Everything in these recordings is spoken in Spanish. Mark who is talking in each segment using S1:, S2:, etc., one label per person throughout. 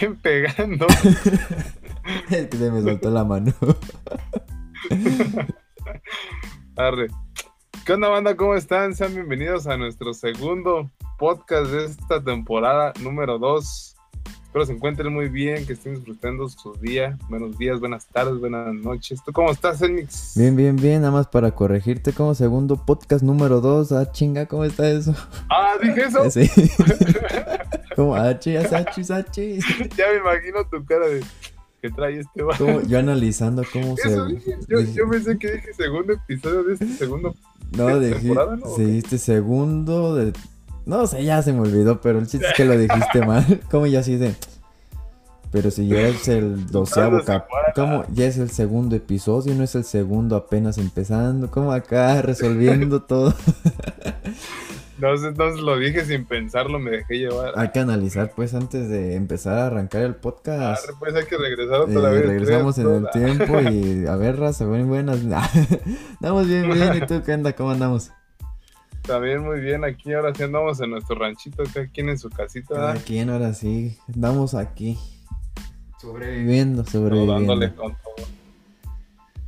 S1: Bien pegando.
S2: es que se me soltó la mano.
S1: Arre. ¿Qué onda, banda? ¿Cómo están? Sean bienvenidos a nuestro segundo podcast de esta temporada número 2. Espero se encuentren muy bien, que estén disfrutando su día. Buenos días, buenas tardes, buenas noches. ¿Tú cómo estás, Enix?
S2: Bien, bien, bien. Nada más para corregirte como segundo podcast número 2. Ah, chinga, ¿cómo está eso?
S1: Ah, dije eso.
S2: Sí. Como H, H, H.
S1: Ya me imagino tu cara de que trae este va.
S2: Como yo analizando cómo
S1: Eso
S2: se.
S1: dije. Yo, yo pensé que dije segundo episodio de este segundo.
S2: No,
S1: ¿Qué
S2: dije,
S1: temporada, no?
S2: sí, dijiste segundo de... No sé, ya se me olvidó, pero el chiste es que lo dijiste mal. ¿Cómo ya así de... Pero si ya es el doceavo
S1: se
S2: cap...
S1: para.
S2: ¿Cómo ya es el segundo episodio? ¿No es el segundo apenas empezando? ¿Cómo acá resolviendo todo?
S1: Entonces, entonces lo dije sin pensarlo, me dejé llevar.
S2: Hay que analizar pues antes de empezar a arrancar el podcast.
S1: Pues hay que regresar
S2: Eh,
S1: otra vez.
S2: regresamos en el tiempo y a ver, raza, buen- buenas. Andamos bien, bien. ¿Y tú qué onda? ¿Cómo andamos?
S1: También muy bien, aquí ahora sí andamos en nuestro ranchito, cada quien en su casita,
S2: Cada
S1: ¿verdad?
S2: quien ahora sí, andamos aquí. Sobreviviendo, sobreviviendo.
S1: dándole con todo.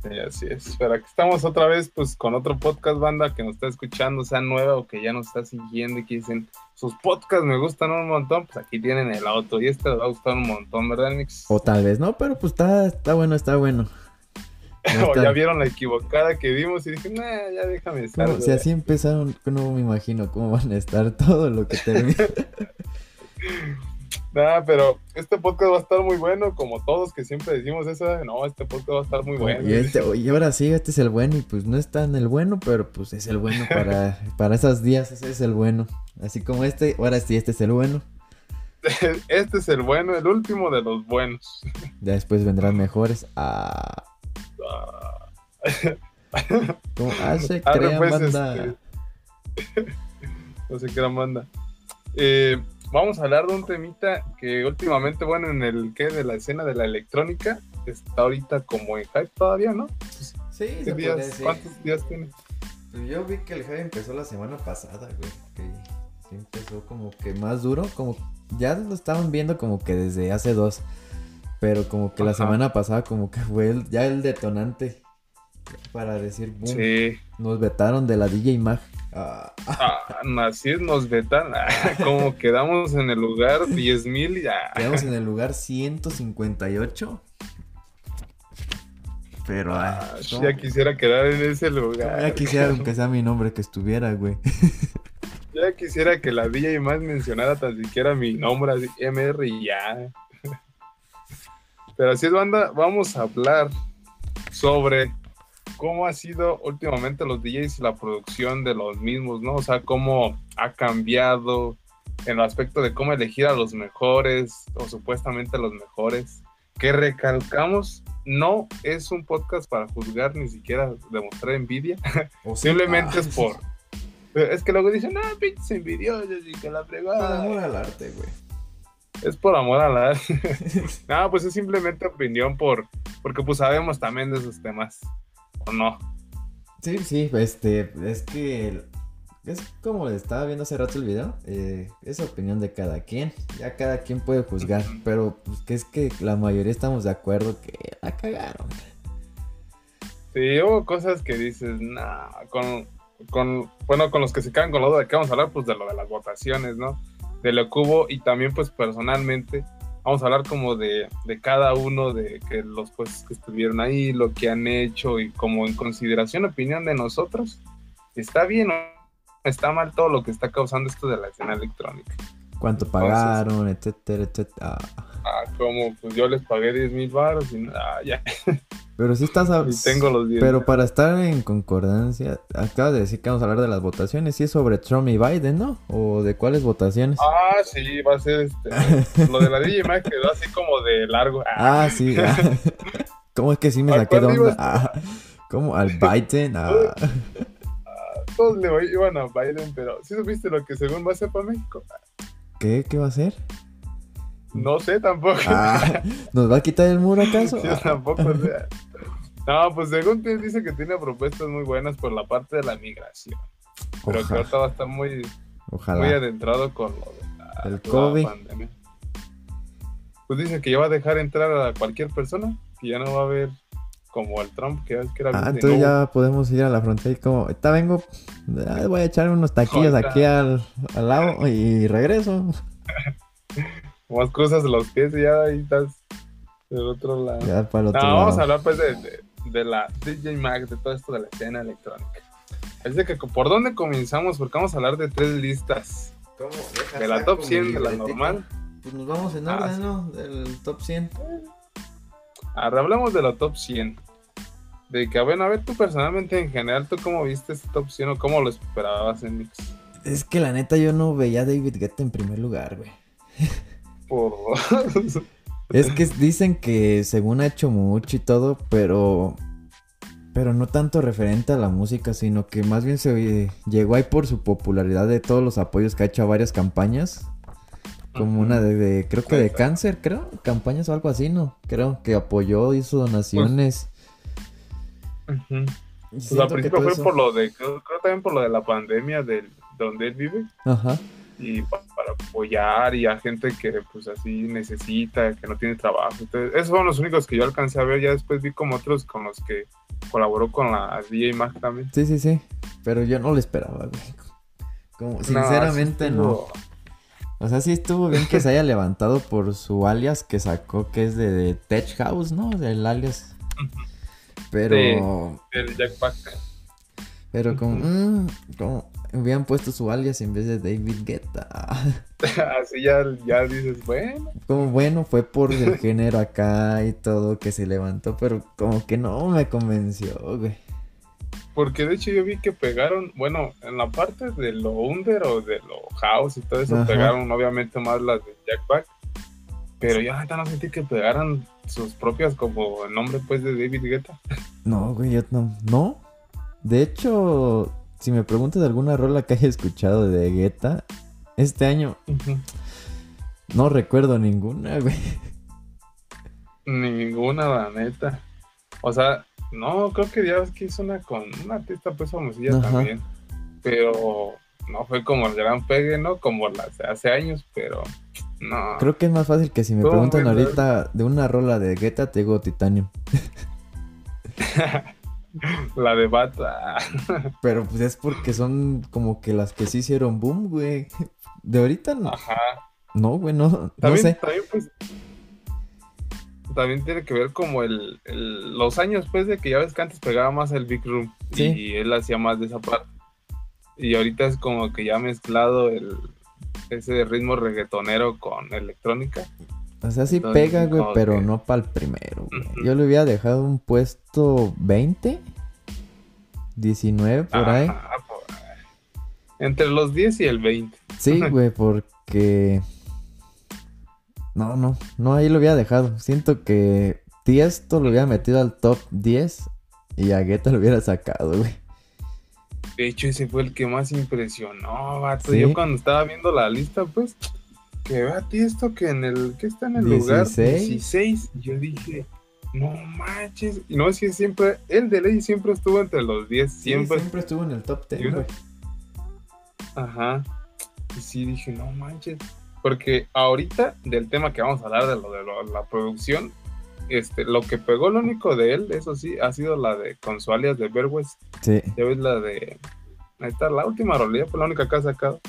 S1: Sí, así es. Pero aquí estamos otra vez, pues, con otro podcast, banda, que nos está escuchando, sea nueva o que ya nos está siguiendo y que dicen, sus podcasts me gustan un montón, pues aquí tienen el auto y este les va a gustar un montón, ¿verdad, Nix?
S2: O tal vez no, pero pues está, está bueno, está bueno. No
S1: O
S2: está-
S1: ya vieron la equivocada que dimos y dije, nah, ya déjame estar.
S2: si
S1: güey".
S2: así empezaron, no me imagino cómo van a estar todo lo que termina.
S1: Nah, pero este podcast va a estar muy bueno, como todos que siempre decimos eso, no, este podcast va a estar muy bueno.
S2: y, este, y ahora sí, este es el bueno y pues no es tan el bueno, pero pues es el bueno para, para esos días, ese es el bueno. Así como este, ahora sí, este es el bueno.
S1: Este es el bueno, el último de los buenos.
S2: Ya después vendrán mejores. Ah,
S1: Ah,
S2: como, ah, se crean
S1: pues,
S2: banda.
S1: este, no sé qué era manda. Eh, vamos a hablar de un temita que últimamente, bueno, en el que de la escena de la electrónica está ahorita como en hype todavía, ¿no?
S2: Sí,
S1: ¿Qué
S2: se
S1: días-
S2: decir.
S1: ¿Cuántos días tiene?
S2: Pues yo vi que el hype empezó la semana pasada, güey. Que sí empezó como que más duro, como ya lo estaban viendo como que desde hace dos. Pero como que la semana pasada como que fue el- ya el detonante para decir, boom,
S1: Sí.
S2: nos vetaron de la DJ Mag. Ah,
S1: Ah, así nos vetan. como quedamos en el lugar 10.000 y ya.
S2: quedamos en el lugar 158. Pero,
S1: Ah,
S2: ¿cómo-
S1: ya quisiera quedar en ese lugar.
S2: ya quisiera que sea mi nombre que estuviera, güey.
S1: Ya quisiera que la DJ más mencionara tan siquiera mi nombre, así, MR y ya. Pero así es, banda, vamos a hablar sobre cómo ha sido últimamente los DJs y la producción de los mismos, ¿no? O sea, cómo ha cambiado en el aspecto de cómo elegir a los mejores o supuestamente los mejores. Que recalcamos, no es un podcast para juzgar ni siquiera demostrar envidia.
S2: O
S1: Simplemente
S2: ah,
S1: es por. Es que luego dicen, ah, pinches envidiosos y que la
S2: Por amor
S1: fregada.
S2: al arte, güey.
S1: Es por amor a la. no, pues es simplemente opinión por. Porque pues sabemos también de esos temas. ¿O no?
S2: Sí, sí, este, es que es como le estaba viendo hace rato el video, eh, es opinión de cada quien, ya cada quien puede juzgar, pero pues, que es que la mayoría estamos de acuerdo que la cagaron.
S1: Sí, hubo cosas que dices, nah, con. con bueno, con los que se quedan con lo de que vamos a hablar, pues de lo de las votaciones, ¿no? De lo que hubo y también, pues personalmente, vamos a hablar como de, de cada uno de que los pues que estuvieron ahí, lo que han hecho y como en consideración, opinión de nosotros, ¿está bien o está mal todo lo que está causando esto de la escena electrónica?
S2: Cuánto pagaron, etcétera, etcétera. Ah,
S1: Ah, como pues yo les pagué 10 mil baros y ah, ya,
S2: Pero sí estás, a-
S1: y tengo los 10.
S2: pero para estar en concordancia, acabas de decir que vamos a hablar de las votaciones, sí es sobre Trump y Biden, ¿no? ¿O de cuáles votaciones?
S1: Ah, sí, va a ser este. lo de la DJ Mag quedó así como de largo. Ah,
S2: Ah, sí. ah. ¿Cómo es que sí me
S1: ¿A
S2: saqué de onda? Ah, ¿Cómo? ¿Al Biden? Ah.
S1: todos le iban a Biden, pero ¿sí supiste lo que según va a ser para México?
S2: ¿Qué? ¿Qué va a hacer?
S1: No sé tampoco.
S2: Ah, ¿Nos va a quitar el muro acaso?
S1: Yo tampoco sé. No, pues según te dice que tiene propuestas muy buenas por la parte de la migración. Pero que ahorita va a estar muy, muy adentrado con lo de la,
S2: El COVID.
S1: pandemia. pues dice que ya va a dejar entrar a cualquier persona, que ya no va a haber como el Trump, que, que era...
S2: Ah, entonces ya podemos ir a la frontera y como, vengo, voy a echar unos taquillos aquí al, al, lado y regreso.
S1: Más de los pies y ya ahí estás del otro lado.
S2: Ya para el otro
S1: no,
S2: lado.
S1: vamos a hablar pues de, de, de, la DJ Mag, de todo esto de la escena electrónica. Es de que por dónde comenzamos, porque vamos a hablar de tres listas.
S2: ¿Cómo?
S1: De la top 100, de la normal.
S2: Pues nos vamos en orden, ah, sí. ¿no? Del top 100.
S1: Ahora hablamos de la top 100. De que, bueno, a ver, tú personalmente, en general, ¿tú cómo viste esta top 100 o cómo lo esperabas en Mix?
S2: Es que la neta yo no veía a David Guetta en primer lugar, güey.
S1: Por...
S2: es que dicen que según ha hecho mucho y todo, pero... Pero no tanto referente a la música, sino que más bien se llegó ahí por su popularidad de todos los apoyos que ha hecho a varias campañas como una de, de creo que de cáncer, creo, campañas o algo así, ¿no? Creo que apoyó, hizo donaciones.
S1: Uh -huh. pues al principio fue eso... por lo de, creo, creo, también por lo de la pandemia de donde él vive.
S2: Ajá.
S1: Y para, para, apoyar y a gente que pues así necesita, que no tiene trabajo. Entonces, esos fueron los únicos que yo alcancé a ver. Ya después vi como otros con los que colaboró con la DJ Mag también.
S2: Sí, sí, sí. Pero yo no lo esperaba, güey. Como, sinceramente no. no. O sea, sí estuvo bien que se haya levantado por su alias que sacó, que es de, de Tech House, ¿no? El alias. Pero.
S1: Sí, el Jackpack.
S2: Pero como, mmm, como hubieran puesto su alias en vez de David Guetta.
S1: Así ya, ya dices, bueno.
S2: Como bueno, fue por el género acá y todo que se levantó, pero como que no me convenció, güey.
S1: Porque de hecho yo vi que pegaron, bueno, en la parte de lo under o de lo house y todo eso, Ajá. pegaron obviamente más las de Jack Back. Pero yo ahorita no sentí que pegaran sus propias como el nombre pues de David Guetta.
S2: No, güey, yo no. No. De hecho, si me preguntas de alguna rola que haya escuchado de Guetta, este año uh -huh. no recuerdo ninguna, güey.
S1: Ninguna, la neta. O sea, no, creo que ya ves que hizo una con una artista pues famosilla Ajá. también. Pero no fue como el gran pegue, ¿no? Como las hace años, pero no.
S2: Creo que es más fácil que si me preguntan ahorita de una rola de Guetta, te digo Titanium.
S1: la de Bata.
S2: pero pues es porque son como que las que sí hicieron boom, güey. De ahorita no.
S1: Ajá.
S2: No, güey, no,
S1: también,
S2: no sé.
S1: También, pues, también tiene que ver como el, el, los años pues de que ya ves que antes pegaba más el Big Room ¿Sí? y él hacía más de esa parte. Y ahorita es como que ya ha mezclado el ese ritmo reggaetonero con electrónica.
S2: O sea, sí Entonces, pega, güey, pero que... no para el primero. Güey. Uh -huh. Yo le hubiera dejado un puesto 20, 19 por Ajá, ahí.
S1: Por... Entre los 10 y el 20.
S2: Sí, güey, porque no, no, no, ahí lo había dejado. Siento que Tiesto lo hubiera metido al top 10 y a Guetta lo hubiera sacado, güey.
S1: De hecho, ese fue el que más impresionó, vato. ¿Sí? Yo cuando estaba viendo la lista, pues, que va Tiesto que en el, que está en el 16. lugar 16. Yo dije, no manches. Y no es que siempre, el de ley siempre estuvo entre los 10. Siempre,
S2: sí, siempre estuvo en el top 10, güey.
S1: Ajá. Y sí dije, no manches. Porque ahorita, del tema que vamos a hablar, de lo de lo, la producción, este, lo que pegó lo único de él, eso sí, ha sido la de con su alias de Berwest.
S2: Sí.
S1: Ya ves la de. Ahí está, la última rolilla, fue la única que ha sacado.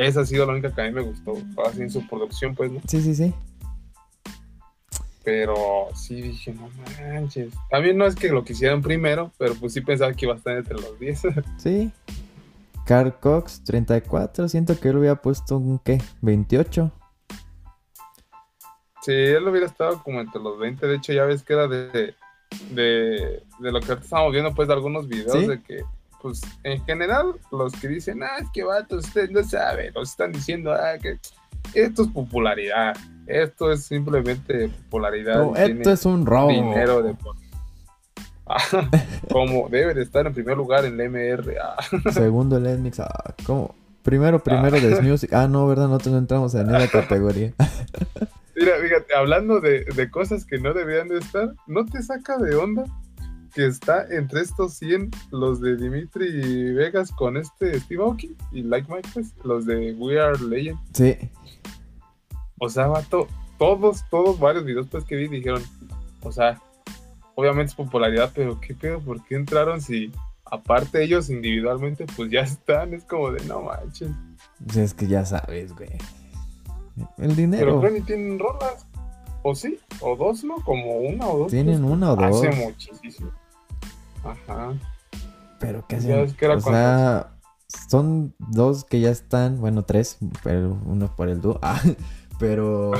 S1: Esa ha sido la única que a mí me gustó, así en su producción, pues, ¿no?
S2: Sí, sí, sí.
S1: Pero sí dije, no manches. También no es que lo quisieran primero, pero pues sí pensaba que iba a estar entre los 10.
S2: Sí. Carl Cox, 34. Siento que él hubiera puesto un qué, 28.
S1: Sí, él hubiera estado como entre los 20. De hecho, ya ves que era de, de, de lo que estábamos viendo, pues, de algunos videos ¿Sí? de que, pues, en general, los que dicen, ah, es que vato, usted no sabe, nos están diciendo, ah, que esto es popularidad. Esto es simplemente popularidad.
S2: No, esto es un robo.
S1: Dinero de por como debe de estar en primer lugar en la MR. Ah.
S2: Segundo el Enmix. Ah, ¿Cómo? Primero, primero ah. de Music. Ah, no, ¿verdad? Nosotros no entramos en esa categoría.
S1: Mira, fíjate, hablando de, de, cosas que no deberían de estar, ¿no te saca de onda que está entre estos 100 los de Dimitri Vegas con este Steve Aoki y Like Mike, pues, los de We Are Legend?
S2: Sí.
S1: O sea, vato, todos, todos, varios videos pues que vi dijeron, o sea, obviamente es popularidad, pero qué pedo, ¿por qué entraron si aparte ellos individualmente pues ya están? Es como de no manches.
S2: Es que ya sabes, güey. El dinero.
S1: Pero creo ni tienen rolas. ¿O sí? ¿O dos, no? Como una o dos.
S2: Tienen
S1: pues,
S2: una o dos.
S1: Hace muchísimo. Ajá.
S2: Pero que hacen.
S1: ves que era
S2: o sea, son dos que ya están, bueno, tres, pero uno por el dúo. Ah, pero,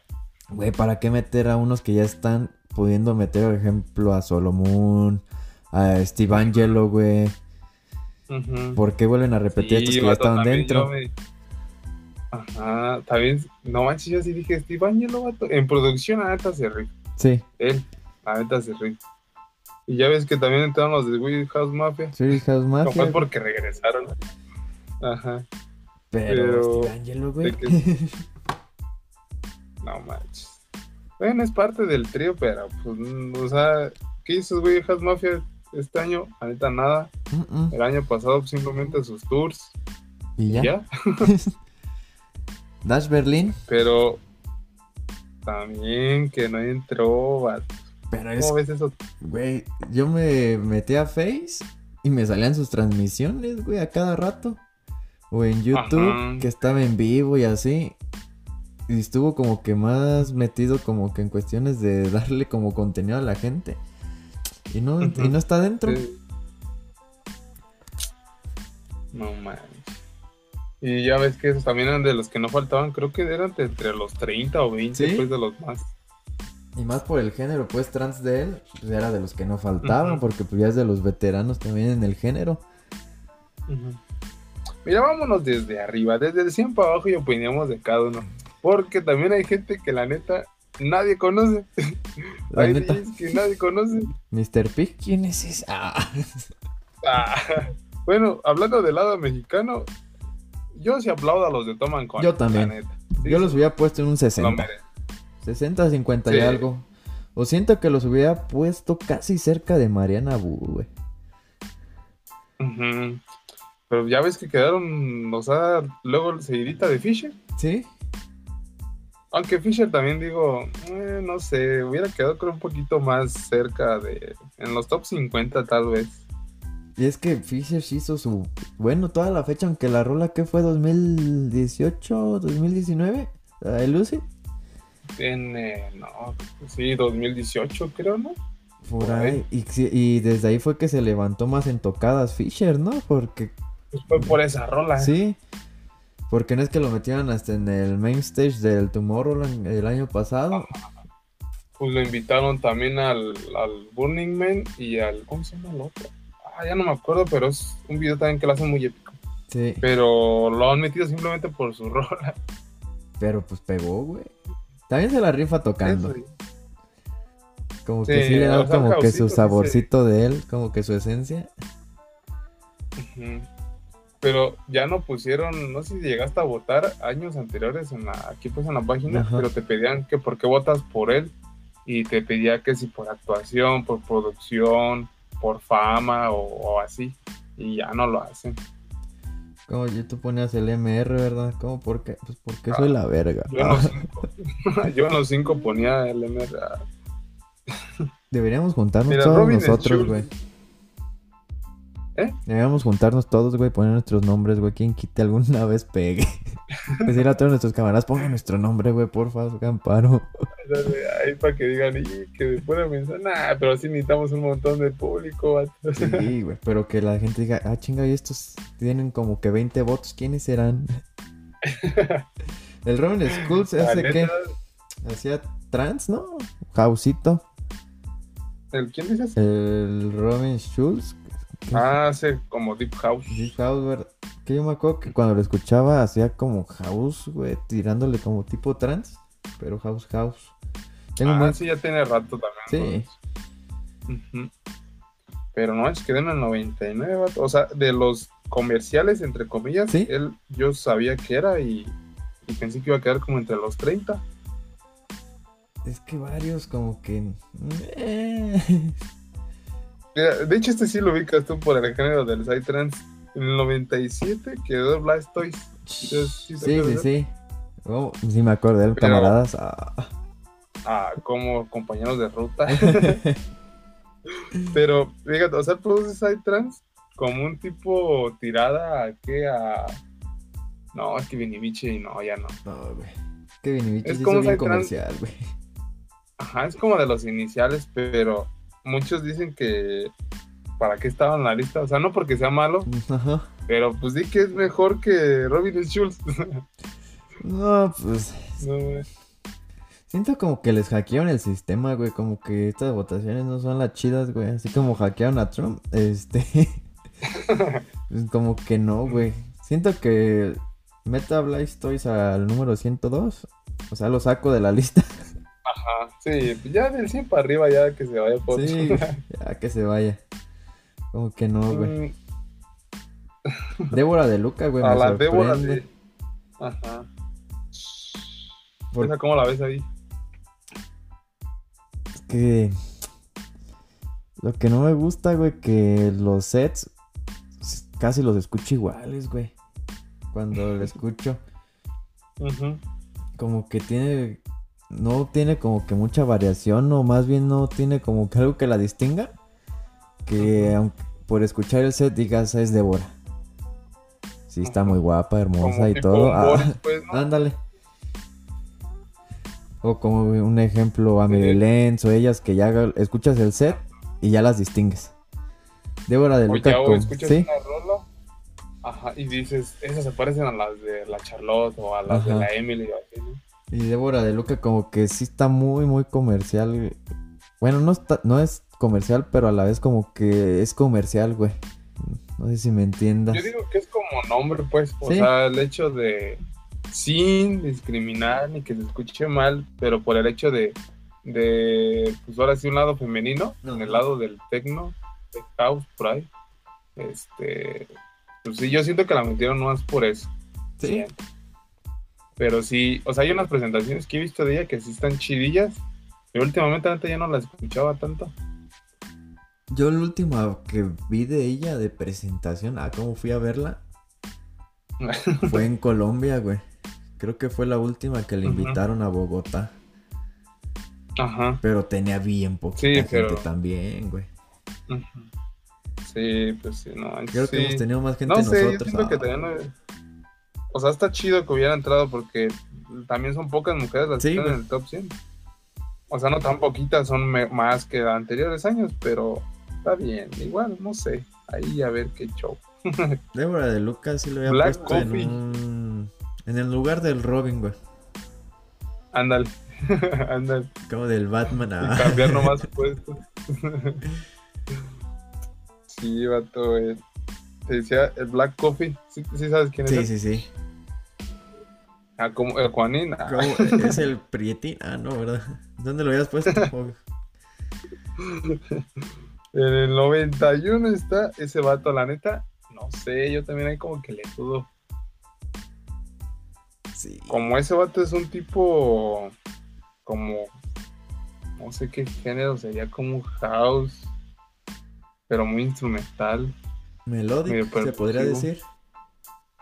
S2: güey, ¿para qué meter a unos que ya están pudiendo meter, por ejemplo, a Solomon, a Steve Angelo, güey?
S1: Ujú.
S2: ¿Por qué vuelven a repetir estos
S1: Sí,
S2: que ya estaban dentro?
S1: yo Ajá, también, no manches, yo sí dije Steve Angelo, vato. En producción, la neta se rifa.
S2: Sí,
S1: Él, la neta se rifa. Y ya ves que también entraron los de Weed House Mafia.
S2: sí, House
S1: No
S2: Mafia.
S1: fue porque regresaron. Ajá,
S2: Pero,
S1: pero-
S2: Angelo, güey.
S1: que- no manches. Bueno, es parte del trío, pero pues, mm, o sea, ¿qué hizo Weed House Mafia este año? Neta, nada.
S2: Mm, mm.
S1: El año pasado simplemente sus tours.
S2: Y
S1: y
S2: ya. Dash Berlin.
S1: Pero también que no entró, vato.
S2: Pero es
S1: ¿Cómo ves eso?
S2: Güey, yo me metí a Face y me salían sus transmisiones, güey, a cada rato. O en YouTube,
S1: Ajá.
S2: que estaba en vivo y así. Y estuvo como que más metido como que en cuestiones de darle como contenido a la gente. Y no, y no está dentro.
S1: Sí. No manches. Y ya ves que esos también eran de los que no faltaban, creo que eran de entre los 30 o 20,
S2: ¿Sí?
S1: pues de los más.
S2: Y más por el género, pues trans de él, pues era de los que no faltaban, porque pues ya es de los veteranos también en el género.
S1: Mira, vámonos desde arriba, desde el 100 para abajo y opinamos de cada uno. Porque también hay gente que la neta nadie conoce.
S2: La
S1: hay
S2: neta.
S1: Que nadie conoce.
S2: Mr. Pig, ¿quién es ese? Ah.
S1: Ah, bueno, hablando del lado mexicano, yo sí aplaudo a los de Toman Con.
S2: Yo también.
S1: Sí,
S2: Yo los hubiera puesto en un
S1: lo
S2: 60.
S1: merecen.
S2: 60, 50 y algo. O siento que los hubiera puesto casi cerca de Mariana Bu, güey.
S1: Pero ya ves que quedaron, o sea, luego seguidita de Fisher.
S2: ¿Sí?
S1: Aunque Fisher también digo, eh, no sé, hubiera quedado creo un poquito más cerca de, en los top 50 tal vez.
S2: Y es que Fisher hizo su... Bueno, toda la fecha, aunque la rola que fue 2018, 2019, la de Lucy.
S1: En, eh, no, sí, 2018 creo, ¿no?
S2: Por
S1: Por
S2: ahí. Y, y desde ahí fue que se levantó más en tocadas Fisher, ¿no? Porque
S1: Pues fue por esa rola.
S2: sí. Porque no es que lo metieran hasta en el main stage del Tomorrowland el año pasado.
S1: Pues lo invitaron también al, al Burning Man y al, ¿cómo se llama el otro? Ah, ya no me acuerdo, pero es un video también que lo hace muy épico.
S2: Sí.
S1: Pero lo han metido simplemente por su rola.
S2: Pero pues pegó, güey. También se la rifa tocando.
S1: Eso, sí.
S2: Como que
S1: Sí,
S2: le da como que su
S1: sí
S2: saborcito de él, como que su esencia.
S1: Pero ya no pusieron, no sé si llegaste a votar años anteriores en la, aquí pues en la página,
S2: Ajá.
S1: pero te pedían que por qué votas por él y te pedía que si por actuación, por producción, por fama o, o así y ya no lo hacen.
S2: Como yo tú ponías el MR, ¿verdad? ¿Cómo? ¿Por qué? Pues porque soy la verga.
S1: Yo en los cinco, yo en los cinco ponía el MRA.
S2: Deberíamos juntarnos
S1: Mira,
S2: todos
S1: Robin
S2: nosotros, güey.
S1: ¿Eh?
S2: Deberíamos juntarnos todos, güey, poner nuestros nombres, güey. Quien quite alguna vez pegue. Decirle a todos nuestros camaradas, pongan nuestro nombre, güey, porfa, hagan paro.
S1: Ahí para que digan, y que después de pensar, nah, pero sí necesitamos un montón de público, vato".
S2: Sí, güey, pero que la gente diga, ah, chinga, y estos tienen como que 20 votos, ¿quiénes serán? El Robin Schulz
S1: La
S2: hace que hacía trans, ¿no? Jausito.
S1: ¿El quién dices?
S2: El Robin Schulz.
S1: Ah, hace como Deep House.
S2: Deep House, ¿verdad? Que yo me acuerdo que cuando lo escuchaba hacía como house, güey, tirándole como tipo trans, pero house house. Tengo
S1: Ah,
S2: buen-
S1: sí, ya tiene rato también.
S2: Sí.
S1: Pero no, es que en el 99, vato. o sea, de los comerciales, entre comillas,
S2: Sí.
S1: él yo sabía que era y, y pensé que iba a quedar como entre los 30.
S2: Es que varios como que...
S1: Mira, De hecho, este sí lo ubicas tú por el género del Psytrance. En el 97 quedó Blastoise. Sí, sí,
S2: Sí, sí, sí. Oh, sí me él,
S1: Pero-
S2: camaradas. Ah,
S1: Ah, como compañeros de ruta. Pero, fíjate, o sea, produce Psytrance como un tipo tirada a qué a. No, es que Vinivici no, ya no.
S2: no, güey. Que Vinivici
S1: Es como
S2: bien comercial, güey.
S1: Ajá, es como de los iniciales, pero muchos dicen que. ¿Para qué estaba en la lista? O sea, no porque sea malo,
S2: Ajá.
S1: pero pues di que es mejor que Robin Schulz.
S2: No, pues.
S1: no, güey.
S2: Siento como que les hackearon el sistema, güey. Como que estas votaciones no son las chidas, güey. Así como hackearon a Trump. Este. pues como que no, güey. Siento que Meta Blaze Toys al número 102. O sea, lo saco de la lista.
S1: Ajá, sí, ya del 100 para arriba, ya que se vaya por
S2: Sí, ya que se vaya. Como que no, güey.
S1: Mm,
S2: Débora de Luca, güey,
S1: A
S2: me
S1: la
S2: sorprende.
S1: Débora de. Ajá.
S2: Por-
S1: ¿Esa cómo la ves ahí?
S2: que lo que no me gusta, güey, que los sets casi los escucho iguales, güey. Cuando lo escucho, como que tiene no tiene como que mucha variación o más bien no tiene como que algo que la distinga. Que aunque por escuchar el set digas es Débora. Sí, está muy guapa, hermosa
S1: Como
S2: y todo. Ah,
S1: pues, ¿no?
S2: Ándale. O como un ejemplo, a
S1: Sí.
S2: Lenz o ellas que ya escuchas el set y ya las distingues. Débora de Luca con-
S1: escuchas
S2: ¿sí?
S1: una rola. Ajá, y dices, esas se parecen a las de la Charlotte o a las de la Emily o así, ¿no?
S2: Y Débora de Luca como que sí está muy, muy comercial. Bueno, no, está, no es comercial, pero a la vez como que es comercial, güey. No sé si me entiendas.
S1: Yo digo que es como nombre, pues. O
S2: Sí.
S1: sea, el hecho de. Sin discriminar ni que se escuche mal, pero por el hecho de. de pues ahora sí, un lado femenino, en el lado del techno, de house, por ahí. Este. Pues sí, yo siento que la metieron más por eso.
S2: Sí.
S1: siento. Pero sí, o sea, hay unas presentaciones que he visto de ella que sí están chidillas. Pero últimamente antes ya no las escuchaba tanto.
S2: Yo la última que vi de ella de presentación, ah, cómo fui a verla, fue en Colombia, güey. Creo que fue la última que le invitaron a Bogotá.
S1: Ajá.
S2: Pero tenía bien poquita
S1: Sí,
S2: gente
S1: pero-
S2: también, güey.
S1: Sí, pues sí, no.
S2: Creo
S1: sí.
S2: que hemos tenido más gente
S1: No sé, yo
S2: nosotros.
S1: siento
S2: ah.
S1: O sea, está chido que hubiera entrado porque también son pocas mujeres las
S2: Sí,
S1: que están
S2: güey.
S1: en el top 100. O sea, no tan poquitas, son más que anteriores años, pero está bien. Igual, no sé. Ahí a ver qué show.
S2: Débora de Lucas sí lo había
S1: Black
S2: puesto en
S1: Coffee.
S2: un... En el lugar del Robin, güey.
S1: Ándale. Ándale.
S2: Como del Batman.
S1: Y
S2: ah.
S1: cambiar nomás puestos. sí, vato. eh. Te decía el Black Coffee. ¿Sí, sí sabes quién es?
S2: Sí,
S1: él?
S2: sí, sí.
S1: Ah, como el Juanín. ah.
S2: ¿Cómo? Es el Prietín. Ah, no, ¿verdad? ¿Dónde lo habías puesto?
S1: En el 91 está ese vato, la neta. No sé, yo también hay como que le dudo.
S2: Sí.
S1: Como ese vato es un tipo. Como. No sé qué género sería, como house. Pero muy instrumental.
S2: Melódico, se podría decir.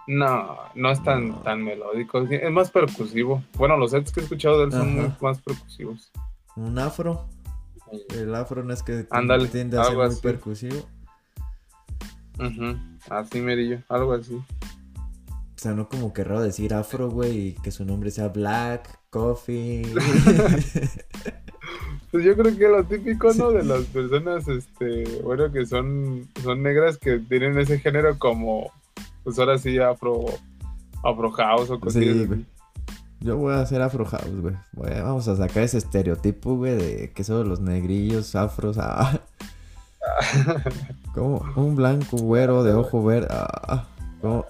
S1: No, no es tan,
S2: No.
S1: tan melódico. Es más percusivo. Bueno, los sets que he escuchado de él son muy más percusivos.
S2: Un afro. El afro no es que
S1: Ándale,
S2: tiende a ser muy
S1: así.
S2: percusivo.
S1: Ujú, Así, merillo. Algo así.
S2: O sea, no como que raro decir afro, güey, y que su nombre sea Black, Coffee.
S1: Pues yo creo que lo típico, ¿no? De las personas, este, bueno, que son, son negras que tienen ese género como, pues ahora sí, afro, afro house o cosas
S2: Sí, güey. Yo voy a hacer afro house, güey. Vamos a sacar ese estereotipo, güey, de que son los negrillos, afros. Ah. Como un blanco güero de ojo verde. Ah. Como,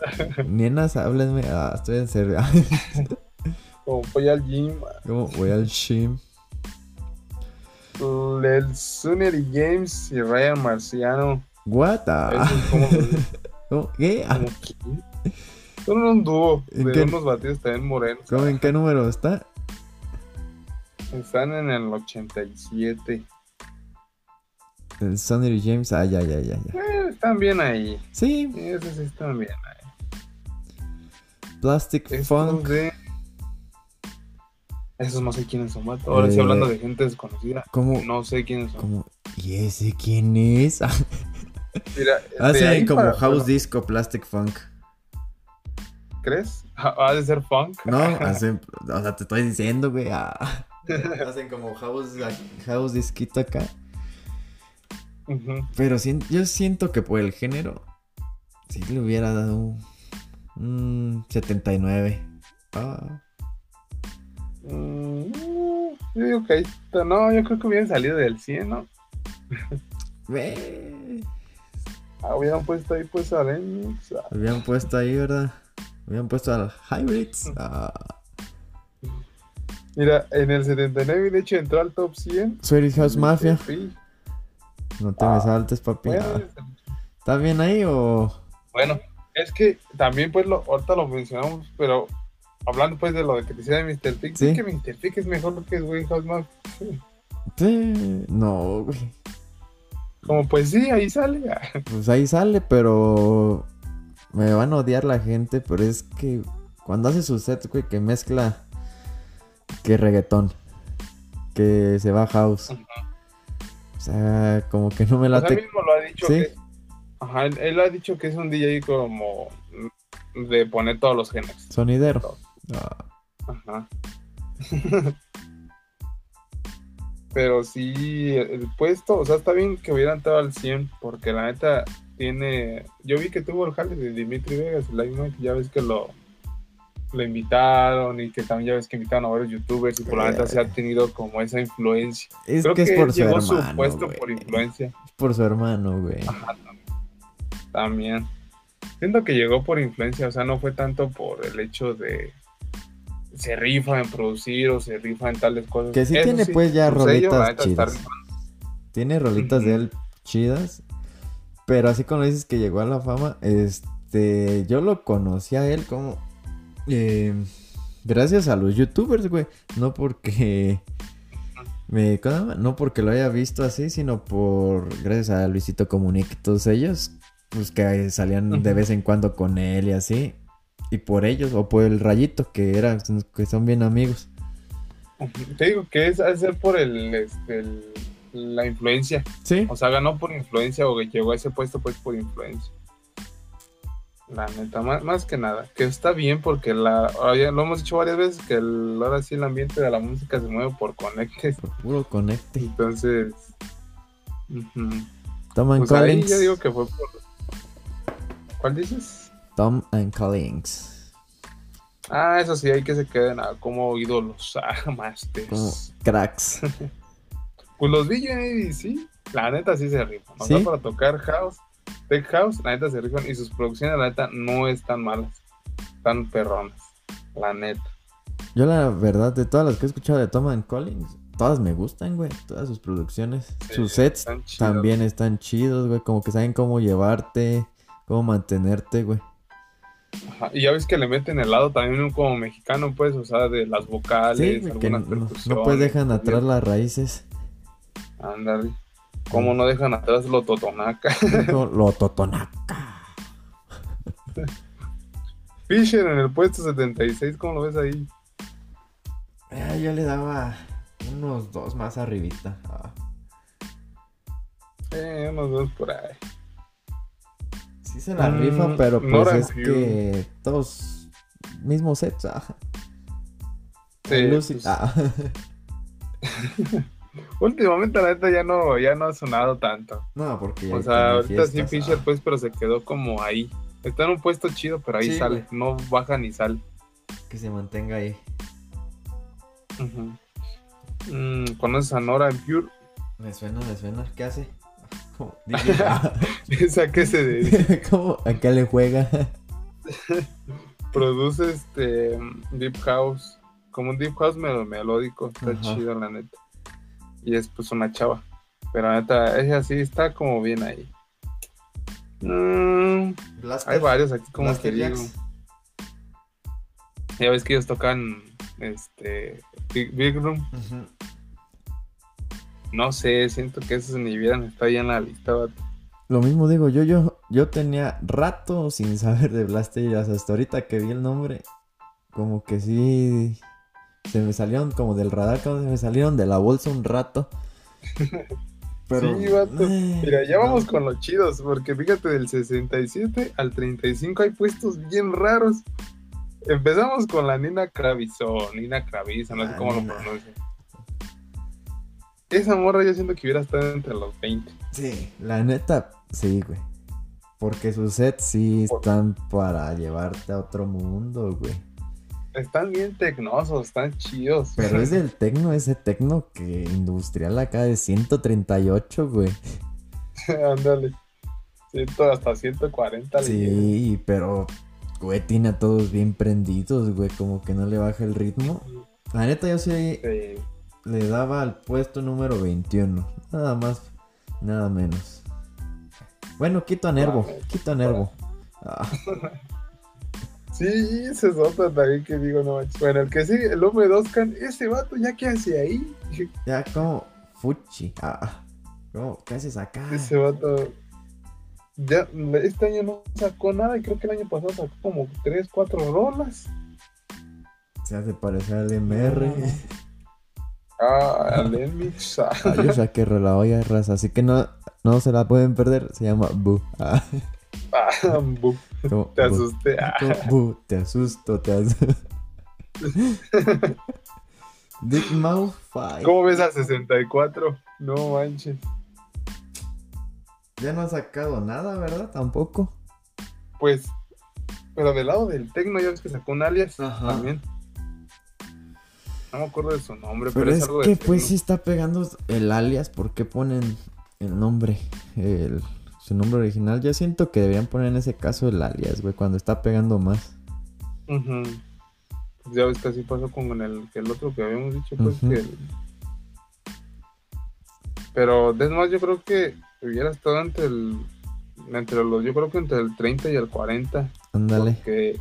S2: Nenas, háblenme. Ah, estoy en serio.
S1: Como voy al gym.
S2: Como voy al gym.
S1: El James y Ryan Marciano.
S2: What?
S1: Como,
S2: ¿Cómo? ¿Qué? Ah,
S1: como ¿quién? Son un dúo
S2: ¿En
S1: de
S2: qué?
S1: unos batidos también morenos.
S2: ¿Cómo, ¿En qué número está?
S1: Están en el 87.
S2: El Sonny James. Ah, ya, ya, ya, ya.
S1: Eh, están bien ahí.
S2: Sí,
S1: Esos sí están bien ahí.
S2: Plastic
S1: Estos
S2: Funk.
S1: de Esos no sé quiénes son, vato. Ahora
S2: Eh,
S1: hablando de gente desconocida.
S2: ¿Cómo?
S1: No sé quiénes son.
S2: ¿Cómo? ¿Y ese quién es?
S1: Mira,
S2: Hacen como
S1: para-
S2: house disco, plastic funk.
S1: ¿Crees? Ha de ser funk.
S2: No, hacen, o sea, te estoy diciendo, güey. ah. Hacen como house, house disquito acá. Pero sien- yo siento que por el género, sí le hubiera dado un, un 79. Ah,
S1: Mm, yo digo que ahí está. No, yo creo que hubieran salido del 100, ¿no?
S2: ve.
S1: Ah, hubieran puesto ahí pues a Lennox. ah.
S2: Habían puesto ahí, ¿verdad? Habían puesto al Hybrids. Ah,
S1: Mira, en el 79 de hecho entró al top 100.
S2: Swedish House Mafia. No te me
S1: Ah,
S2: saltes, papi.
S1: Bueno,
S2: Ah, ¿Está bien ahí o...?
S1: bueno, es que también pues lo, ahorita lo mencionamos, pero hablando pues de lo de que te decía de Mr. Fix,
S2: Sí.
S1: es que Mr. Fix es mejor que Swedish House Mafia.
S2: Sí, no, güey.
S1: Como pues sí, ahí sale.
S2: Pues ahí sale, pero me van a odiar la gente, pero es que cuando hace su set, güey, que mezcla que reggaetón, que se va house. O sea, como que no me late.
S1: él mismo lo ha dicho
S2: Sí.
S1: que Ajá, él, él ha dicho que es un DJ como de poner todos los géneros.
S2: Sonidero. Ah,
S1: Ajá. Pero sí, el, el puesto, o sea, está bien que hubiera entrado al 100, porque la neta tiene. Yo vi que tuvo el jale de Dimitri Vegas, el Live ya ves que lo, lo invitaron y que también ya ves que invitaron a varios youtubers y por la neta se ha tenido como esa influencia.
S2: es
S1: Creo
S2: que es
S1: que
S2: por su
S1: llegó
S2: hermano.
S1: su puesto por influencia.
S2: Es por su hermano, güey.
S1: También. Siento que llegó por influencia, o sea, no fue tanto por el hecho de se rifa en producir o se rifa en tales cosas.
S2: Que sí
S1: Eso
S2: tiene, pues, ya
S1: sello,
S2: rolitas
S1: está
S2: chidas. Tiene rolitas de él chidas. Pero así como dices que llegó a la fama, este, yo lo conocí a él como eh, gracias a los youtubers, güey. No porque me, no porque lo haya visto así, sino por gracias a Luisito Comunica y todos ellos, pues que salían de vez en cuando con él y así. Y por ellos, o por el rayito, que era, que son bien amigos.
S1: Te digo que es hacer por el, este, el- la influencia.
S2: Sí.
S1: O sea, ganó por influencia o que llegó a ese puesto pues por influencia. La neta, más, más que nada. Que está bien porque la, ya lo hemos dicho varias veces que el- ahora sí el ambiente de la música se mueve por conectes.
S2: Por puro conecte.
S1: Entonces... ujú.
S2: Tom and
S1: Pues ahí yo digo que fue por. ¿Cuál dices?
S2: Tom and Collins.
S1: Ah, eso sí, hay que se queden ah, como ídolos. Ah, masters.
S2: Como cracks.
S1: Pues los en ABC, la neta sí se rifan. O
S2: ¿Sí?
S1: sea, para tocar house, tech house, la neta se rifan. Y sus producciones, la neta, no están malas. Están perronas. La neta.
S2: Yo la verdad, de todas las que he escuchado de Tom and Collins, todas me gustan, güey. Todas sus producciones.
S1: Sí,
S2: sus sets
S1: están
S2: también están chidos, güey. Como que saben cómo llevarte, cómo mantenerte, güey.
S1: Ajá, Y ya ves que le meten el lado también como mexicano, pues, o sea, de las vocales,
S2: Sí, güey, que no,
S1: algunas
S2: no pues dejan atrás las raíces.
S1: Ándale. Como no dejan atrás lo totonaca.
S2: Lo totonaca.
S1: Fisher en el puesto 76, ¿cómo lo ves ahí?
S2: Ah, yo le daba unos dos más arribita. Ah,
S1: Eh, unos dos por ahí.
S2: Sí se la
S1: Mm,
S2: rifa, pero pues es que todos mismos sets. Ah.
S1: Sí,
S2: Lucy-
S1: pues,
S2: ah.
S1: Últimamente la neta ya no, ya no ha sonado tanto.
S2: No, porque ya
S1: O sea, ahorita sí
S2: fiestas,
S1: Fisher
S2: ah.
S1: pues, pero se quedó como ahí. Está en un puesto chido, pero ahí
S2: Sí,
S1: sale.
S2: güey.
S1: No baja ni sale.
S2: Que se mantenga ahí.
S1: Ujú. Mm, ¿Conoces a Nora en Pure?
S2: Me suena, me suena. ¿Qué hace?
S1: ¿Esa que se dedica?
S2: ¿Cómo? ¿A qué le juega?
S1: Produce este Deep House. Como un Deep House melódico. Está
S2: Ajá.
S1: chido, la neta. Y es pues una chava. Pero la neta, ella sí está como bien ahí. Mm, hay varios aquí, como
S2: Blaster
S1: te digo. Ya ves que ellos tocan este Big, Big Room.
S2: Ujú.
S1: No sé, siento que esos ni vieran está ahí en la lista. vato.
S2: Lo mismo digo, yo, yo, yo tenía rato sin saber de Blaster Jacks. Hasta ahorita que vi el nombre, como que sí se me salieron como del radar, como se me salieron de la bolsa un rato.
S1: Pero, sí, vato. Eh, Mira, ya vamos con los chidos, porque fíjate, del 67 al 35 hay puestos bien raros. Empezamos con la Nina Kravis, o Nina Kravis, no sé cómo lo pronuncia. Esa morra yo siento que hubiera estado entre los 20.
S2: Sí, la neta, sí, güey. Porque sus sets sí están para llevarte a otro mundo, güey.
S1: Están bien tecnosos, están chidos.
S2: Pero es del tecno, ese tecno que industrial acá de 138, güey.
S1: Ándale. hasta 140.
S2: Sí, pero, güey, tiene a todos bien prendidos, güey. Como que no le baja el ritmo. La neta, yo sí, le daba al puesto número 21. Nada más, nada menos. Bueno, quito a Nervo, quito a Nervo. Ah.
S1: Sí, ese es otro también que digo, no Bueno, el que sigue, el hombre de Oscar, ese vato, ¿ya qué hace ahí?
S2: Ya como Fuchi. Ah, ¿cómo? ¿Qué haces acá?
S1: Ese vato. Ya, este año no sacó nada y creo que el año pasado sacó como 3, 4 rolas.
S2: Se hace parecer al MR.
S1: Ah.
S2: Ah. ah, yo saqué la olla raza, así que no, no se la pueden perder. Se llama Bu. Ah.
S1: Ah, bu te asusté.
S2: te asusto, te asusto. Big Mouth 5.
S1: ¿Cómo ves a 64? No manches.
S2: Ya no ha sacado nada, ¿verdad? Tampoco.
S1: Pues, pero del lado del Tecno ya ves que sacó un alias también. No me acuerdo de su nombre, pero, es, algo
S2: que pues sí está pegando el alias, ¿por qué ponen el nombre? El su nombre original. Ya siento que deberían poner en ese caso el alias, güey, cuando está pegando más.
S1: Ya ves que así pasó con el, el otro que habíamos dicho, pues que. Pero es más, yo creo que hubiera estado entre el. Entre los, yo creo que entre el 30 y el 40.
S2: Ándale.
S1: Porque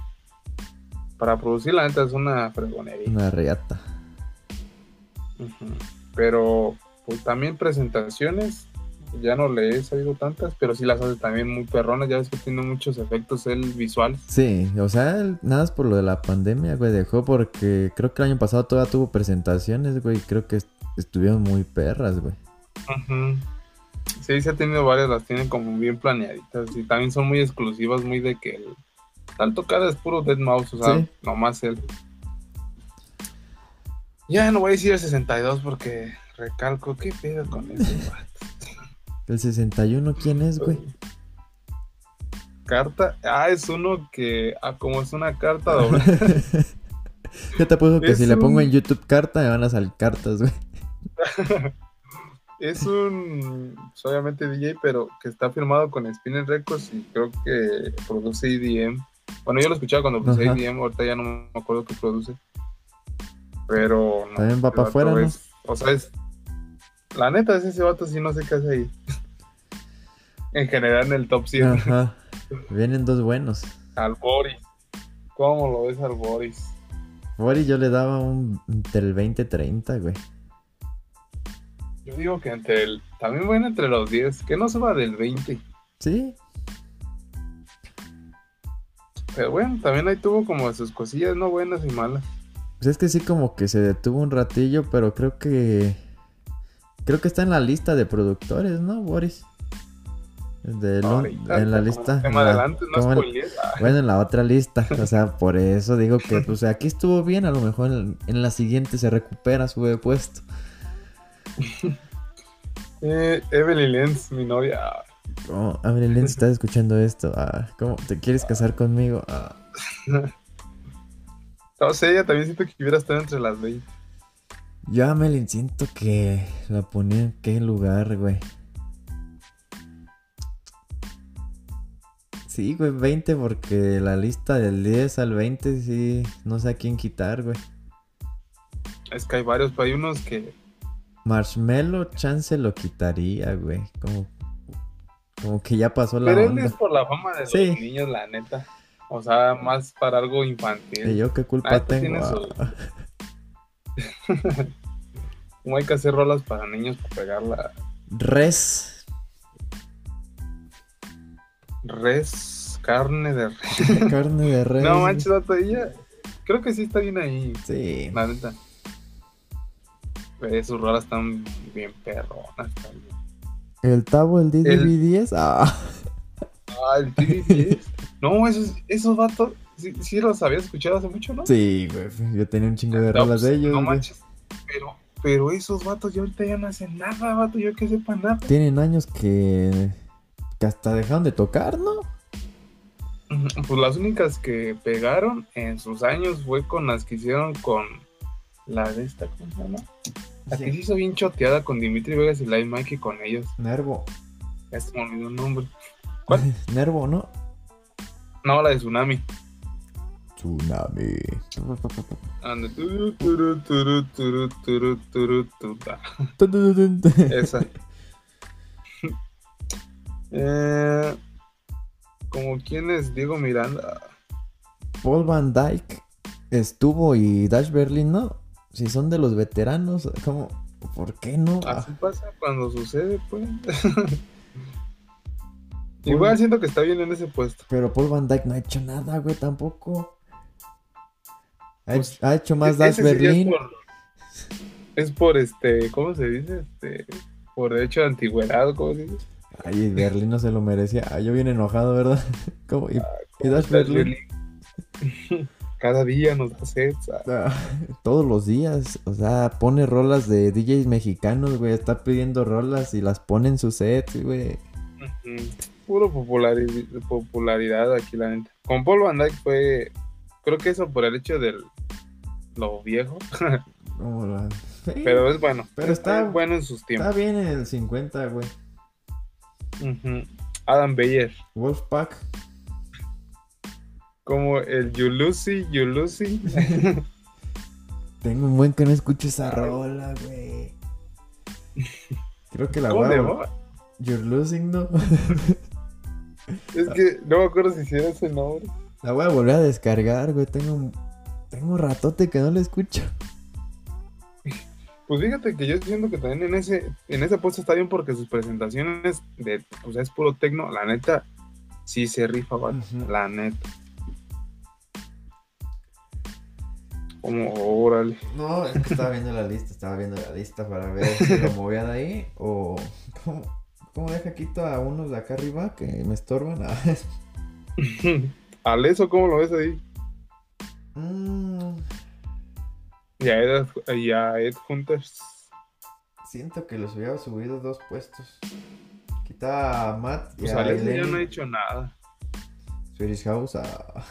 S1: para producir la neta es una fregonería.
S2: Una reata.
S1: Pero pues también presentaciones ya no le he sabido tantas, pero sí las hace también muy perronas, ya ves que tiene muchos efectos el visual.
S2: Sí, o sea, nada es por lo de la pandemia, güey, dejó porque creo que el año pasado todavía tuvo presentaciones, güey, creo que estuvieron muy perras, güey.
S1: Sí, se ha tenido varias, las tienen como bien planeaditas y también son muy exclusivas, muy de que el tal tocada es puro Dead Mouse, o sea, nomás él. Ya no voy a decir el 62 porque recalco, ¿qué pedo con eso,
S2: ¿El 61 quién es, güey?
S1: Carta. Ah, es uno que. Ah, como es una carta doble.
S2: Yo te apuesto que si le pongo en YouTube carta, me van a salir cartas, güey.
S1: es un. Pues, obviamente DJ, pero que está firmado con Spinner Records y creo que produce EDM. Bueno, yo lo escuchaba cuando produce EDM, ahorita ya no me acuerdo qué produce. Pero.
S2: No, También va para afuera, ¿no?
S1: o sea, es la neta, es ese vato sí no sé qué hace ahí. en general en el top 100. Ajá.
S2: Vienen dos buenos.
S1: Al Boris. ¿Cómo lo ves al Boris?
S2: Boris yo le daba un entre el 20 y 30, güey.
S1: Yo digo que entre el. También bueno entre los 10. Que no se va del 20.
S2: Sí.
S1: Pero bueno, también ahí tuvo como sus cosillas no buenas y malas.
S2: Pues es que sí, como que se detuvo un ratillo, pero creo que Creo que está en la lista de productores, ¿no, Boris? De en la lista.
S1: adelante, no
S2: en, bueno, en la otra lista. O sea, por eso digo que pues aquí estuvo bien. A lo mejor en, la siguiente se recupera su puesto.
S1: eh, Evelyn Lenz, mi novia.
S2: Oh, Evelyn Lenz, estás escuchando esto. Ah, ¿Cómo te quieres casar conmigo? Ah.
S1: no sé, ella también siento que hubiera estado entre las 20.
S2: Yo a Melin siento que la ponía en qué lugar, güey. Sí, güey, 20 porque la lista del 10 al 20 sí, no sé a quién quitar, güey.
S1: Es que hay varios, pero hay unos que...
S2: Marshmallow chance lo quitaría, güey. Como, como que ya pasó la
S1: Pero
S2: onda.
S1: es por la fama de los niños, la neta. O sea, más para algo infantil.
S2: ¿Y yo qué culpa tengo?
S1: ¿Cómo hay que hacer rolas para niños para pegarla?
S2: Res.
S1: Res. Carne de res.
S2: carne de res.
S1: No manches, ella. Creo que sí está bien ahí.
S2: Sí.
S1: La neta. Güey, sus rolas están bien perronas también.
S2: El Tabo, el DDB10. Ah.
S1: Ah, el DDB10. No, esos, esos vatos, sí, sí, los había escuchado hace mucho, ¿no?
S2: Sí, güey. Yo tenía un chingo de
S1: No,
S2: rolas
S1: pues,
S2: de ellos.
S1: No
S2: güey.
S1: manches. Pero, pero esos vatos ya ahorita ya no hacen nada, vato. Yo que sepa nada.
S2: Tienen años que. que hasta dejaron de tocar, ¿no?
S1: Pues las únicas que pegaron en sus años fue con las que hicieron con la de esta, ¿cómo se llama? La que se hizo bien choteada con Dimitri Vegas y Live Mikey con ellos.
S2: Nervo.
S1: Ya se me olvidó el nombre. ¿Cuál?
S2: Nervo, ¿no?
S1: No, la de Tsunami.
S2: Tsunami.
S1: Ah, Esa. eh, como quién es Diego Miranda.
S2: Paul Van Dyke estuvo y Dash Berlin, ¿no? Si son de los veteranos, ¿cómo? ¿Por qué no?
S1: Así pasa cuando sucede, pues. Igual siento que está bien en ese puesto.
S2: Pero Paul Van Dyke no ha hecho nada, güey, tampoco. Ha,
S1: Pues,
S2: ha hecho más
S1: E- sí ya
S2: Berlin.
S1: Es por, es por este, ¿cómo se dice? Este, por derecho de antigüedad, ¿cómo se dice?
S2: Ay, Berlin no se lo merecía. Ah, yo bien enojado, ¿verdad? ¿Cómo? ¿Y, y Dash
S1: Dash
S2: Berlin?
S1: Berlin. Cada día nos da sed. ¿sabes?
S2: Ah, Todos los días, o sea, pone rolas de DJs mexicanos, güey, está pidiendo rolas y las pone en su set, güey.
S1: Ujú. Puro populari- popularidad aquí, la neta. Con Paul Van Dyke fue, creo que eso por el hecho del lo viejo,
S2: Sí,
S1: pero es bueno.
S2: Pero está-
S1: Es bueno en sus
S2: está
S1: tiempos.
S2: bien en el 50, güey.
S1: Adam Beyer,
S2: Wolfpack,
S1: como el Yulusi, Yulusi.
S2: tengo un buen que no escucho esa rola, güey. Creo que la
S1: ¿Cómo
S2: voy a... You're losing, ¿no?
S1: Es que no me acuerdo si hiciera ese nombre.
S2: La voy a volver a descargar, güey. Tengo. Tengo un ratote que no la escucho.
S1: Pues fíjate que yo siento que también en ese, en ese puesto está bien porque sus presentaciones de, o sea, es puro tecno, la neta, sí se rifa,
S2: Ujú.
S1: la neta. Como, órale.
S2: No, es que estaba viendo la lista, estaba viendo la lista para ver si lo movía de ahí o... ¿Cómo, cómo deja quito a unos de acá arriba que me estorban? Ah,
S1: Aleso, ¿cómo lo ves ahí?
S2: mm,
S1: Y a Ed, y a Ed Hunters.
S2: siento que los hubiera subido dos puestos. Quita a Matt y
S1: Pues
S2: a
S1: Aleso ya no ha hecho nada.
S2: Swedish House a...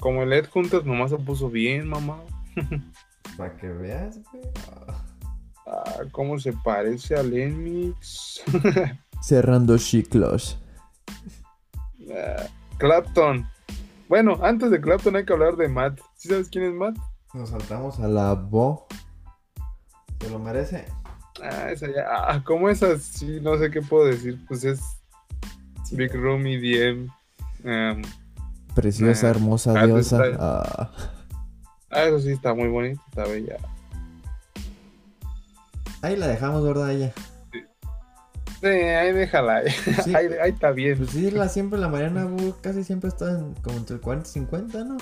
S1: Como el Ed Hunters nomás se puso bien, mamá.
S2: Para que veas, güey. Ah.
S1: ¿Cómo se parece al Enmix?
S2: Cerrando ciclos.
S1: Ah, Clapton. Bueno, antes de Clapton hay que hablar de Matt. ¿Sí sabes quién es Matt?
S2: Nos saltamos a la Bo. ¿Se lo merece?
S1: Ah, esa ya. Ah, ¿cómo esas? Sí, no sé qué puedo decir. Pues es Big Room EDM. em,
S2: Preciosa,
S1: Ah,
S2: hermosa diosa.
S1: está-
S2: Ah.
S1: ah, eso sí está muy bonito, está bella.
S2: Ahí la dejamos, ¿verdad? Ella.
S1: Sí, ahí déjala. ahí-
S2: Sí.
S1: Ahí, ahí está bien.
S2: Pues sí, la, siempre la Mariana Bu casi siempre está en, como entre el 40 y 50, ¿no?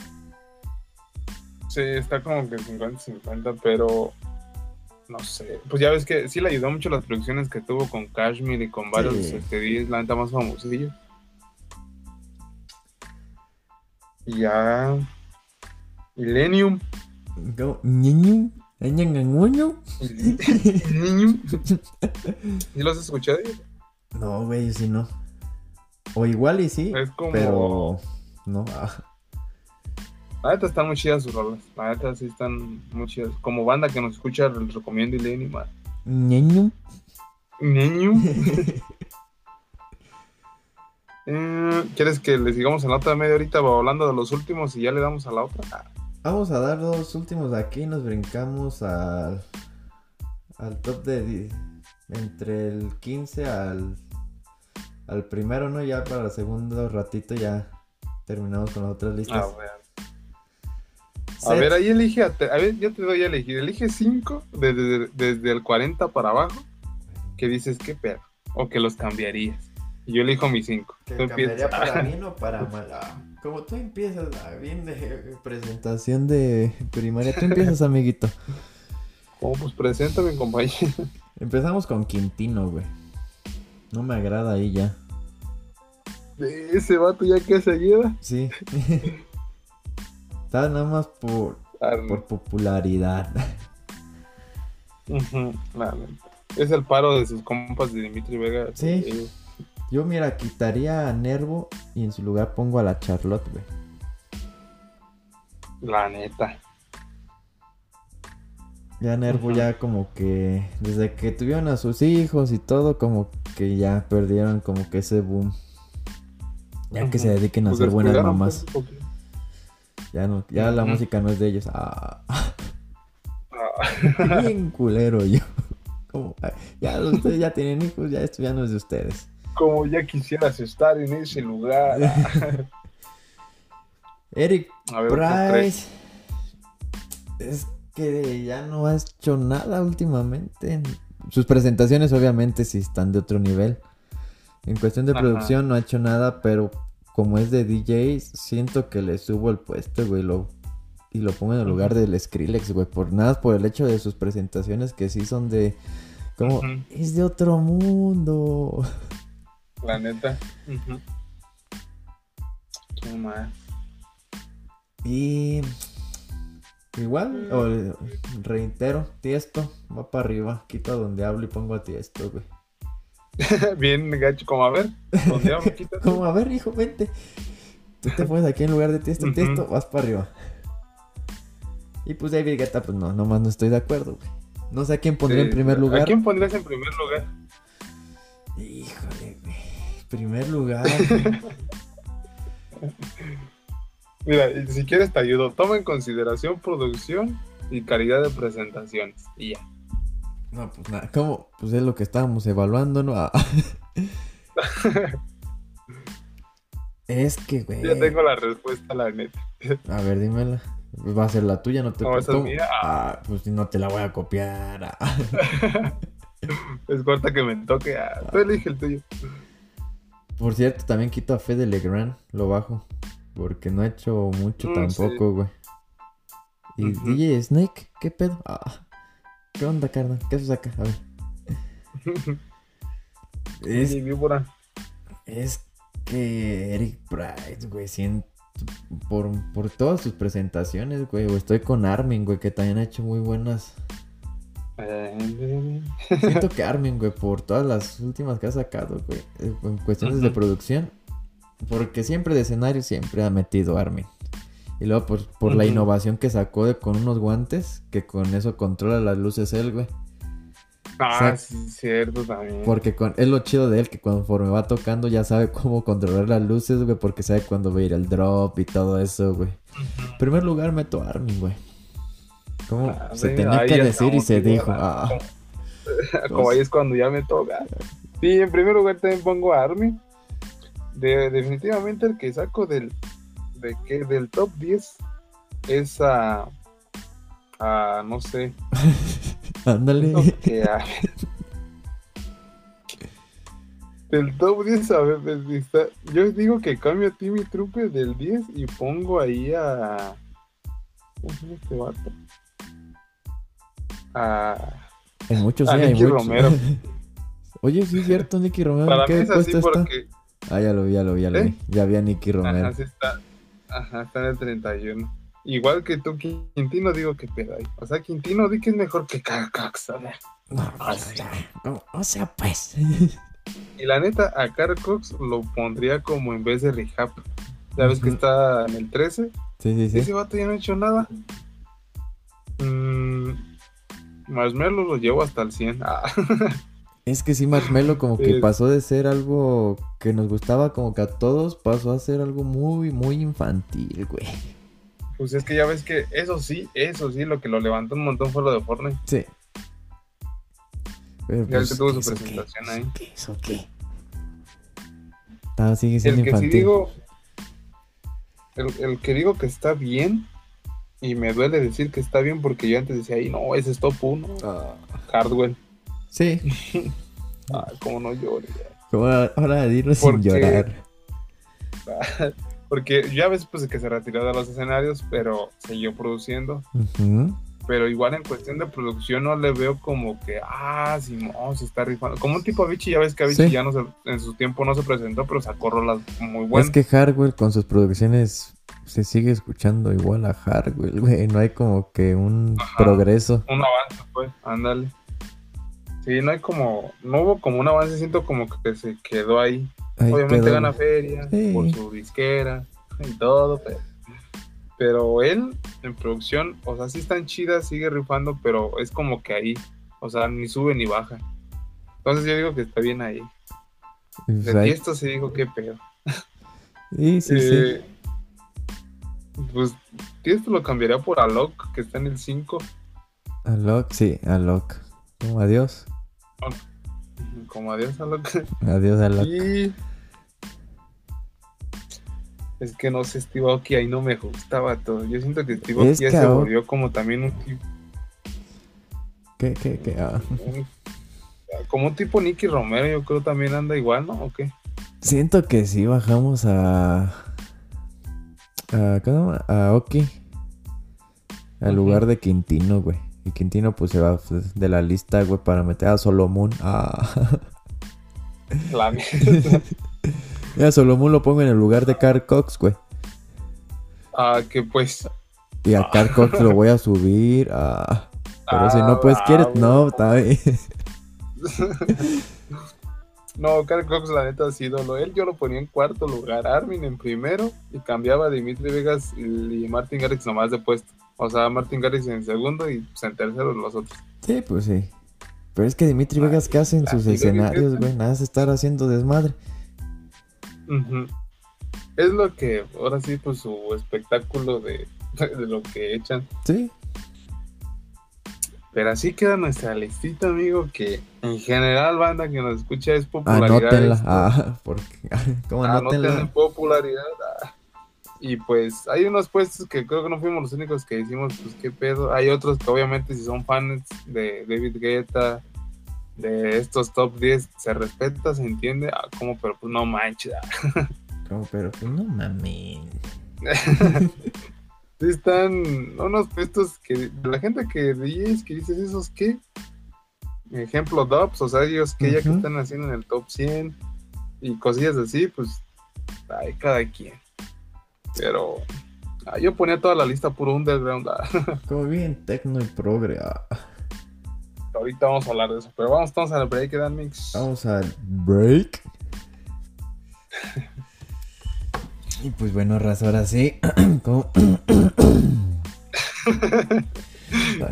S1: Sí, está como que 50-50, pero no sé. Pues ya ves que sí le ayudó mucho las producciones que tuvo con Kashmir y con varios
S2: Sí.
S1: este, DJs, la neta más famosillos. Y ya. Illenium.
S2: ¿Cómo? ¿Ñanganguño?
S1: Illenium. ¿Sí los has escuchado?
S2: No, güey, sí no. O igual y sí,
S1: Es como.
S2: pero... No.
S1: La neta están muy chidas sus rolas. La neta sí están muy chidas. Como banda que nos escucha, les recomiendo Illenium. ah.
S2: ¿Ñeñu?
S1: Niño. Eh, ¿Quieres que le sigamos en la otra media horita hablando de los últimos y ya le damos a la otra? Ah,
S2: Vamos a dar dos últimos aquí, nos brincamos al... Al top de... Entre el 15 al... Al primero, ¿no? Ya para el segundo ratito ya terminamos con las otras listas.
S1: a ver. A
S2: Set.
S1: ver, ahí elige. A, te- a ver, yo te doy a elegir. Elige 5 desde, desde el 40 para abajo. Que dices, qué pedo. O que los cambiarías. Y yo elijo mis 5.
S2: ¿Que cambiaría para bien o para mal? Como tú empiezas, bien de presentación de primaria. Tú empiezas, amiguito.
S1: Oh, pues preséntame, compañero.
S2: Empezamos con Quintino, güey. No me agrada ahí ya.
S1: De ese vato ya que seguida.
S2: Sí. Está nada más por, por popularidad.
S1: Es el paro de sus compas de Dimitri Vega.
S2: Sí.
S1: Eh,
S2: Yo, mira, quitaría a Nervo y en su lugar pongo a la Charlotte, güey.
S1: La neta.
S2: Ya Nervo ya como que desde que tuvieron a sus hijos y todo, como que ya perdieron como que ese boom. Ya que se dediquen a
S1: Pues
S2: ser buenas mamás.
S1: pues.
S2: Ya no, ya la música no es de ellos. Ah,
S1: Ah,
S2: bien culero yo. Como, ya ustedes ya tienen hijos, ya esto ya no es de ustedes.
S1: Como ya quisieras estar en ese lugar.
S2: Eric
S1: ver.
S2: Price. Es que ya no ha hecho nada últimamente. Sus presentaciones obviamente sí están de otro nivel. En cuestión de
S1: Ajá.
S2: producción no ha hecho nada, pero como es de DJ, siento que le subo el puesto, güey, lo, y lo pongo en el lugar del Skrillex, güey, por nada, por el hecho de sus presentaciones que sí son de... Como, es de otro mundo.
S1: La neta. Ujú. ¿Qué más?
S2: Y igual, o, reitero, Tiesto, va para arriba, quito donde hablo y pongo a Tiesto, güey.
S1: Bien gacho, como a ver.
S2: Como, a ver, hijo, vente. Tú te pones aquí en lugar de Tiesto,
S1: Ujú.
S2: Tiesto, vas para arriba. Y pues David Guetta, pues no, nomás no estoy de acuerdo, güey. No sé a quién pondría en primer
S1: ¿A
S2: lugar.
S1: quién pondrías en primer lugar?
S2: Híjole, güey. Primer lugar.
S1: Mira, si quieres te ayudo. Toma en consideración producción y calidad de presentaciones. Y ya.
S2: no, pues nada, ¿cómo? Pues es lo que estábamos evaluando, ¿no? Ah. es que, güey.
S1: Ya tengo la respuesta, la neta.
S2: A ver, dímela. Va a ser la tuya, no te
S1: No, esa es
S2: ¿cómo?
S1: mía.
S2: Ah, pues no te la voy a copiar. ah.
S1: Es corta que me toque. Ah, tú elige el tuyo.
S2: Por cierto, también quito a Fede Legrand, lo bajo. Porque no ha hecho mucho
S1: Mm,
S2: tampoco, güey. Y
S1: Ujú.
S2: DJ Snake, ¿qué pedo? Ah, ¿Qué onda, carnal? ¿Qué haces acá? A ver. Es, que Eric Price, güey, siento. Por, por todas sus presentaciones, güey. o Estoy con Armin, güey, que también ha hecho muy buenas. Siento que Armin, güey, por todas las últimas que ha sacado, güey, en cuestiones de
S1: Ujú.
S2: producción, porque siempre de escenario siempre ha metido Armin. Y luego por, por la innovación que sacó de, con unos guantes, que con eso controla las luces él, güey.
S1: Ah,
S2: sea,
S1: sí, cierto también.
S2: Porque con, es lo chido de él, que conforme va tocando ya sabe cómo controlar las luces, güey, porque sabe cuándo va a ir el drop y todo eso, güey. En primer lugar meto a Armin, güey.
S1: Ah,
S2: se
S1: sí,
S2: tenía que decir y se dijo.
S1: ah. Como ahí es cuando ya me toca. Sí, en primer lugar también pongo a Army. De, definitivamente el que saco del, de que, del top 10 es a, a no sé,
S2: Ándale.
S1: del top 10 a ver, pues, está- yo digo que cambio a Timmy Trooper del 10 y pongo ahí a ¿cómo se llama este vato? A
S2: Hay muchos,
S1: A
S2: sí, hay
S1: Nicky
S2: muchos.
S1: Romero.
S2: Oye, sí es cierto, Nicky Romero.
S1: para
S2: ¿en
S1: mí
S2: qué
S1: es así
S2: está?
S1: porque
S2: Ah, ya lo vi, ya lo vi, ya lo
S1: ¿Eh?
S2: vi. Ya vi a Nicky Romero.
S1: Ajá, sí está. Ajá, está en el 31. Igual que tú, Quintino, digo que pedo ahí. O sea, Quintino, di que es mejor que Carcox. a ver.
S2: No,
S1: Ah,
S2: o sea, no, o sea, pues.
S1: Y la neta, a Carcox lo pondría como en vez de Rehab. Ya ves que está en el 13.
S2: Sí, sí, sí.
S1: Ese vato ya no ha hecho nada. Mm, Marshmallow lo llevo hasta el 100. Ah,
S2: Es que sí, Marshmello como que pasó de ser algo que nos gustaba como que a todos, pasó a ser algo muy, muy infantil, güey.
S1: pues es que ya ves que eso sí, eso sí, lo que lo levantó un montón fue lo de Fortnite.
S2: Sí. Pero,
S1: Ya
S2: pues,
S1: que tuvo su presentación
S2: ¿Eso
S1: ahí.
S2: qué? ¿Eso qué? Ah, sigue siendo
S1: El que sí
S2: infantil.
S1: digo, el, el que digo que está bien, y me duele decir que está bien porque yo antes decía, ahí no, ese es top 1,
S2: Ah,
S1: Hardwell.
S2: sí.
S1: Ah, como no llore.
S2: Como ahora, dilo sin llorar.
S1: Porque ya ves pues que se retiró de los escenarios, pero siguió produciendo.
S2: Ujú.
S1: Pero igual en cuestión de producción no le veo como que, ah, Simón se está rifando. Como un tipo Avicii, ya ves que Avicii
S2: Sí.
S1: ya no se, en su tiempo no se presentó, pero sacó rolas muy buenas.
S2: Es que Hardwell con sus producciones se sigue escuchando igual a Hardwell, güey. No hay como que un
S1: Ajá.
S2: progreso.
S1: Un avance, pues, ándale. Sí, no hay como, no hubo como un avance, siento como que se quedó ahí.
S2: Ahí
S1: Obviamente
S2: quedó,
S1: gana feria
S2: Sí.
S1: por su disquera y todo, pero, pero él en producción, o sea, sí están chidas, sigue rifando, pero es como que ahí, o sea, ni sube ni baja. Entonces yo digo que está bien ahí.
S2: Pues
S1: De esto se dijo qué pedo.
S2: Sí, sí, sí.
S1: Eh, Pues esto lo cambiaría por Alok, que está en el 5.
S2: Alok, sí, Alok. Como adiós.
S1: Como adiós Alok.
S2: Adiós, Alok.
S1: Y es que no sé, Steve Aoki ahí no me gustaba todo. Yo siento que Steve Aoki se
S2: Aoki-
S1: volvió como también un tipo,
S2: ¿Qué, qué, qué? Ah.
S1: como un tipo Nicky Romero, yo creo también anda igual, ¿no? ¿O qué?
S2: Siento que sí bajamos a. a ¿Cómo se llama? A Oki. Al lugar de Quintino, güey. Y Quintino, pues se va de la lista, güey, para meter a Solomon. Ah.
S1: La mierda.
S2: Ya, Solomon lo pongo en el lugar de Carl Cox, güey.
S1: ah, que pues.
S2: Y a Carl Cox lo voy a subir. Ah. Pero si
S1: ah,
S2: no, pues quieres.
S1: bravo.
S2: No, está bien.
S1: No, Carl Cox, la neta, ha sido lo. Él yo lo ponía en cuarto lugar, Armin en primero y cambiaba a Dimitri Vegas y, Martin Garrix nomás de puesto. O sea, Martin Garrix en segundo y pues, en tercero los otros.
S2: Sí, pues sí. Pero es que Dimitri Vegas, ¿qué hace en sus escenarios, güey? Nada, es estar haciendo desmadre.
S1: Es lo que, ahora sí, pues su espectáculo de, de lo que echan.
S2: Sí.
S1: Pero así queda nuestra listita, amigo, que en general, banda que nos escucha es popularidad.
S2: Anótenla. Ah, porque. ¿Cómo anótenla?
S1: popularidad. ah. Y pues hay unos puestos que creo que no fuimos los únicos que hicimos, pues qué pedo. Hay otros que obviamente si son fans de David Guetta, de estos top 10, se respeta, se entiende, ah, como, pero pues no manches. ah.
S2: Como, pero pues no mames.
S1: Están unos puestos que la gente que DJs que dices esos que ejemplo dubs, o sea, ellos que ya que están haciendo en el top 100 y cosillas así, pues hay cada quien. Pero ah, yo ponía toda la lista puro underground. ah.
S2: Como bien tecno y progre. ah.
S1: Ahorita vamos a hablar de eso, pero vamos entonces al break Dan mix.
S2: Vamos al break. Y pues bueno, raza, ahora sí. como,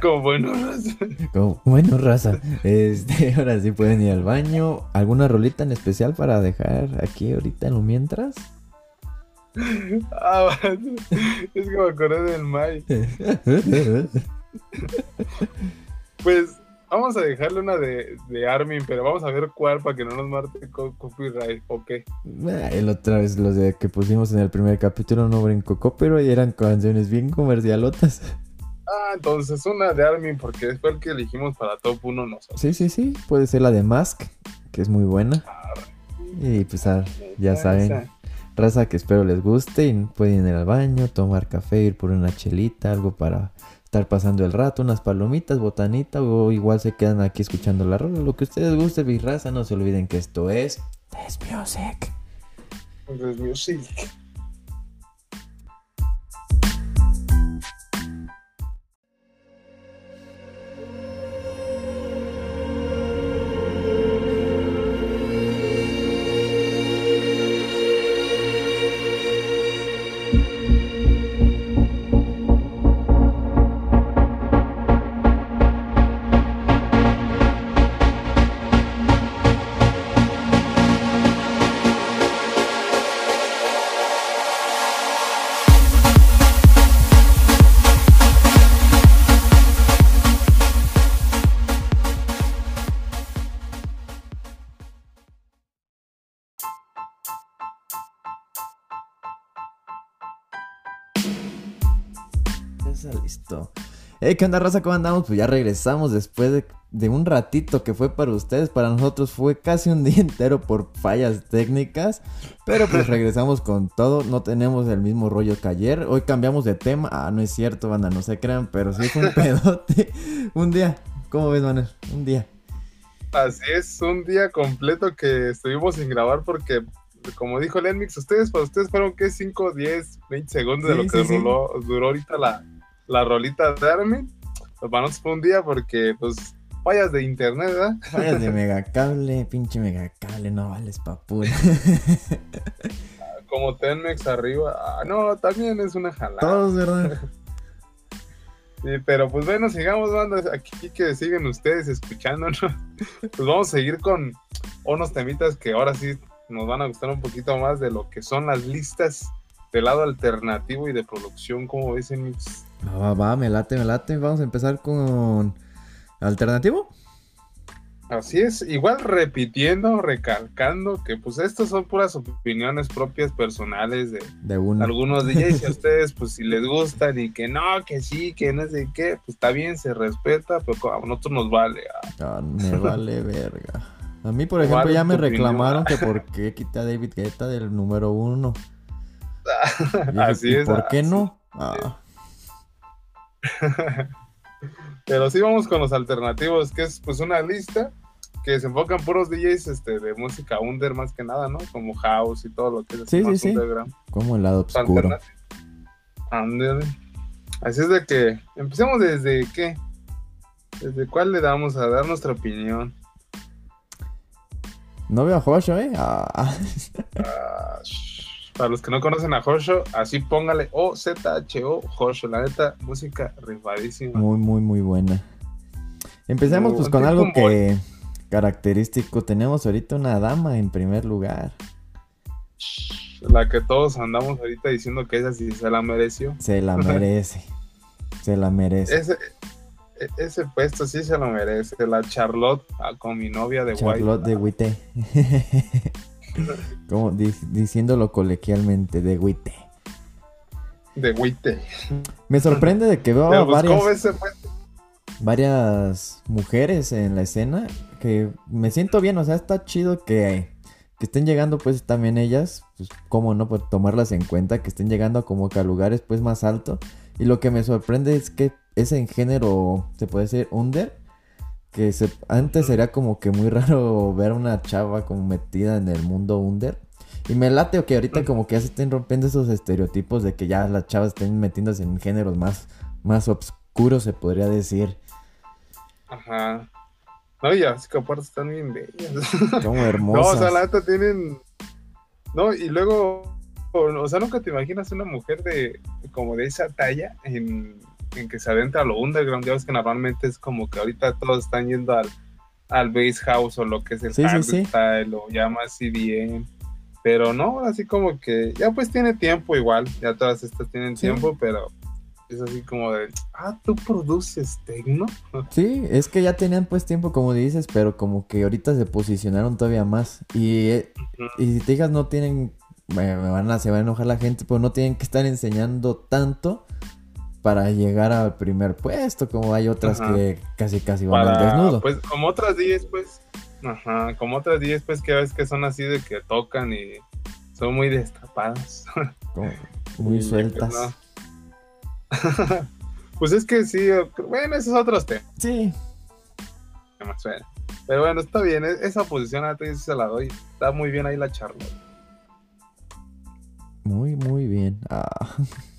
S1: Como bueno,
S2: como- bueno, raza. Este, ahora sí pueden ir al baño. ¿Alguna rolita en especial para dejar aquí ahorita en lo mientras?
S1: Ah, es que me acordé del Mai. Pues vamos a dejarle una de, de Armin, pero vamos a ver cuál para que no nos marte co- copyright. Ok.
S2: Ah, El otra vez los de que pusimos en el primer capítulo no brincó, pero y eran canciones bien comercialotas.
S1: Ah, entonces una de Armin, porque fue el que elegimos para top 1 nosotros.
S2: Sí, sí, sí. Puede ser la de Mask, que es muy buena. Y pues ah, ya saben, raza que espero les guste y pueden ir al baño, tomar café, ir por una chelita, algo para estar pasando el rato, unas palomitas, botanita o igual se quedan aquí escuchando la rola, lo que ustedes guste, mi raza, no se olviden que esto es This Music.
S1: Music.
S2: Listo. Hey, ¿qué onda, raza? ¿Cómo andamos? Pues ya regresamos después de de un ratito que fue para ustedes, para nosotros fue casi un día entero por fallas técnicas, pero pues regresamos con todo, no tenemos el mismo rollo que ayer, hoy cambiamos de tema, ah, no es cierto, banda, no se crean, pero sí fue un pedote, un día, ¿cómo ves, Manuel? Un día.
S1: Así es, un día completo que estuvimos sin grabar porque, como dijo Lenmix, ustedes, para ustedes fueron que 5, 10, 20 segundos de lo que duró ahorita la, la rolita de Armin. Para nosotros fue un día porque, pues, fallas de internet, ¿verdad?
S2: Fallas de megacable, pinche megacable, no vales papura.
S1: Como Tenmex arriba. Ah, no, también es una jalada.
S2: Todos, ¿verdad?
S1: Sí, pero pues bueno, sigamos, banda. Aquí que siguen ustedes escuchándonos. Pues vamos a seguir con unos temitas que ahora sí nos van a gustar un poquito más de lo que son las listas del lado alternativo y de producción, como dicen.
S2: Va, va, me late, me late. Vamos a empezar con alternativo.
S1: Así es, igual repitiendo, recalcando que pues estas son puras opiniones propias personales de,
S2: de uno.
S1: algunos DJs y a ustedes pues si les gustan y que no, que sí, que no sé qué, pues está bien, se respeta, pero a nosotros nos vale.
S2: Ah. ah me vale verga. A mí, por ejemplo, ya me reclamaron que por qué quité a David Guetta del número uno.
S1: Así es.
S2: ¿Por qué no? Ah.
S1: Pero sí vamos con los alternativos, que es pues una lista que se enfocan puros DJs este, de música under más que nada, ¿no? Como house y todo lo que es
S2: sí, sí, sí. Como el lado oscuro.
S1: Under. Así es de que empecemos desde qué? ¿Desde cuál le damos a dar nuestra opinión?
S2: No veo a Joshua, ¿eh? Ah.
S1: ah para los que no conocen a Hosho, así póngale O-Z-H-O, Hosho. La neta, música rifadísima.
S2: Muy, muy, muy buena. Empecemos pues con algo que característico. Tenemos ahorita una dama en primer lugar.
S1: La que todos andamos ahorita diciendo que esa sí se la mereció.
S2: Se la merece. se la merece.
S1: Ese, e, ese puesto sí se lo merece. La Charlotte ah, con mi novia de
S2: Charlotte de Wite. Como diciéndolo colequialmente, de Wite.
S1: De Wite.
S2: Me sorprende de que veo varias, varias mujeres en la escena que me siento bien, o sea, está chido que, que estén llegando pues también ellas, pues cómo no, pues tomarlas en cuenta, que estén llegando como que a lugares pues más altos. Y lo que me sorprende es que es en género, se puede decir, under, que se, antes sería como que muy raro ver a una chava como metida en el mundo under. Y me late que ahorita como que ya se estén rompiendo esos estereotipos de que ya las chavas estén metiéndose en géneros más, más oscuros, se podría decir.
S1: Ajá. No, ya, así que aparte están bien bellas.
S2: Como hermosas.
S1: No, o sea, la neta tienen... No, y luego, o sea, nunca te imaginas una mujer de como de esa talla en en que se adentra lo underground, ya ves que normalmente es como que ahorita todos están yendo al, al bass house o lo que es el
S2: sí,
S1: style o ya más CDM. Pero no, así como que ya pues tiene tiempo igual, ya todas estas tienen tiempo, pero es así como de, ah, tú produces tecno.
S2: Sí, es que ya tenían pues tiempo como dices, pero como que ahorita se posicionaron todavía más. Y, eh, y si te digas, no tienen, me, van a, se va a enojar la gente, pero no tienen que estar enseñando tanto para llegar al primer puesto, como hay otras que casi casi van al desnudo.
S1: Pues como otras 10, pues, ajá, como otras 10, pues que ves que son así de que tocan y son muy destapadas.
S2: muy sueltas.
S1: pues es que sí, bueno, esos otros temas.
S2: Sí.
S1: Pero bueno, está bien, e-, esa posición a ti se la doy. Está muy bien ahí la charla.
S2: Muy, muy bien. Ah.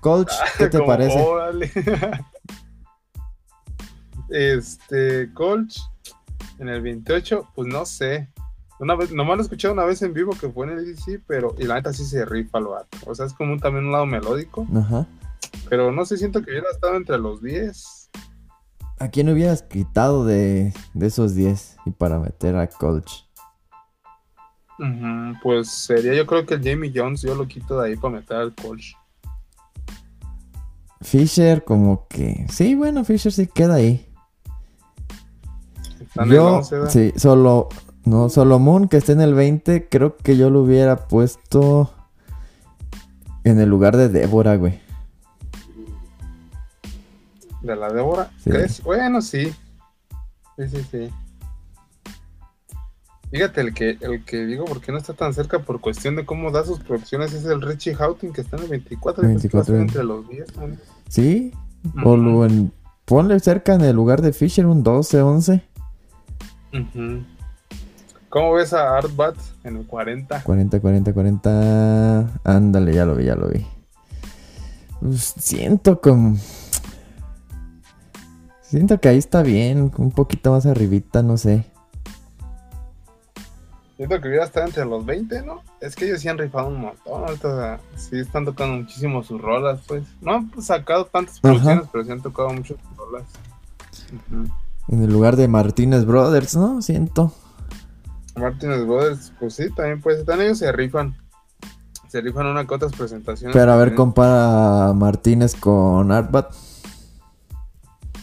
S2: Coach, ¿qué te parece?
S1: este, Coach, en el 28, pues no sé. Una vez, nomás lo he escuchado una vez en vivo que fue en el DC, pero y la neta sí se rifa lo vato. O sea, es como también un lado melódico.
S2: Ajá.
S1: Pero no sé, siento que hubiera estado entre los 10.
S2: ¿A quién hubieras quitado de, de esos 10 y para meter a Coach?
S1: pues sería, yo creo que el Jamie Jones yo lo quito de ahí para meter al Coach.
S2: Fisher como que... Sí, bueno, Fisher sí queda ahí. Yo, sí, solo... No, Solomon que esté en el 20, creo que yo lo hubiera puesto en el lugar de Débora, güey.
S1: ¿De la Débora? ¿Crees? Bueno, sí. Sí, sí, sí. Fíjate, el que, el que digo, porque no está tan cerca por cuestión de cómo da sus producciones, es el Richie Houghton, que está en el 24. y
S2: 24.
S1: está entre los 10, ¿no?
S2: Sí, o lo en- ponle cerca en el lugar de Fisher un 12, 11.
S1: Ujú. ¿Cómo ves a Art Bat en el 40?
S2: 40, 40, 40. Ándale, ya lo vi, ya lo vi. Pues, siento como... Siento que ahí está bien, un poquito más arribita, no sé.
S1: Siento que hubiera estado entre los 20, ¿no? Es que ellos sí han rifado un montón. Ahorita sí están tocando muchísimo sus rolas, pues. No han sacado tantas producciones, pero sí han tocado mucho sus rolas.
S2: En el lugar de Martínez Brothers, ¿no? Siento.
S1: Martínez Brothers, pues sí, también pues también ellos se rifan. Se rifan una que otras presentaciones.
S2: Pero a ver, compara a Martínez con Artbat.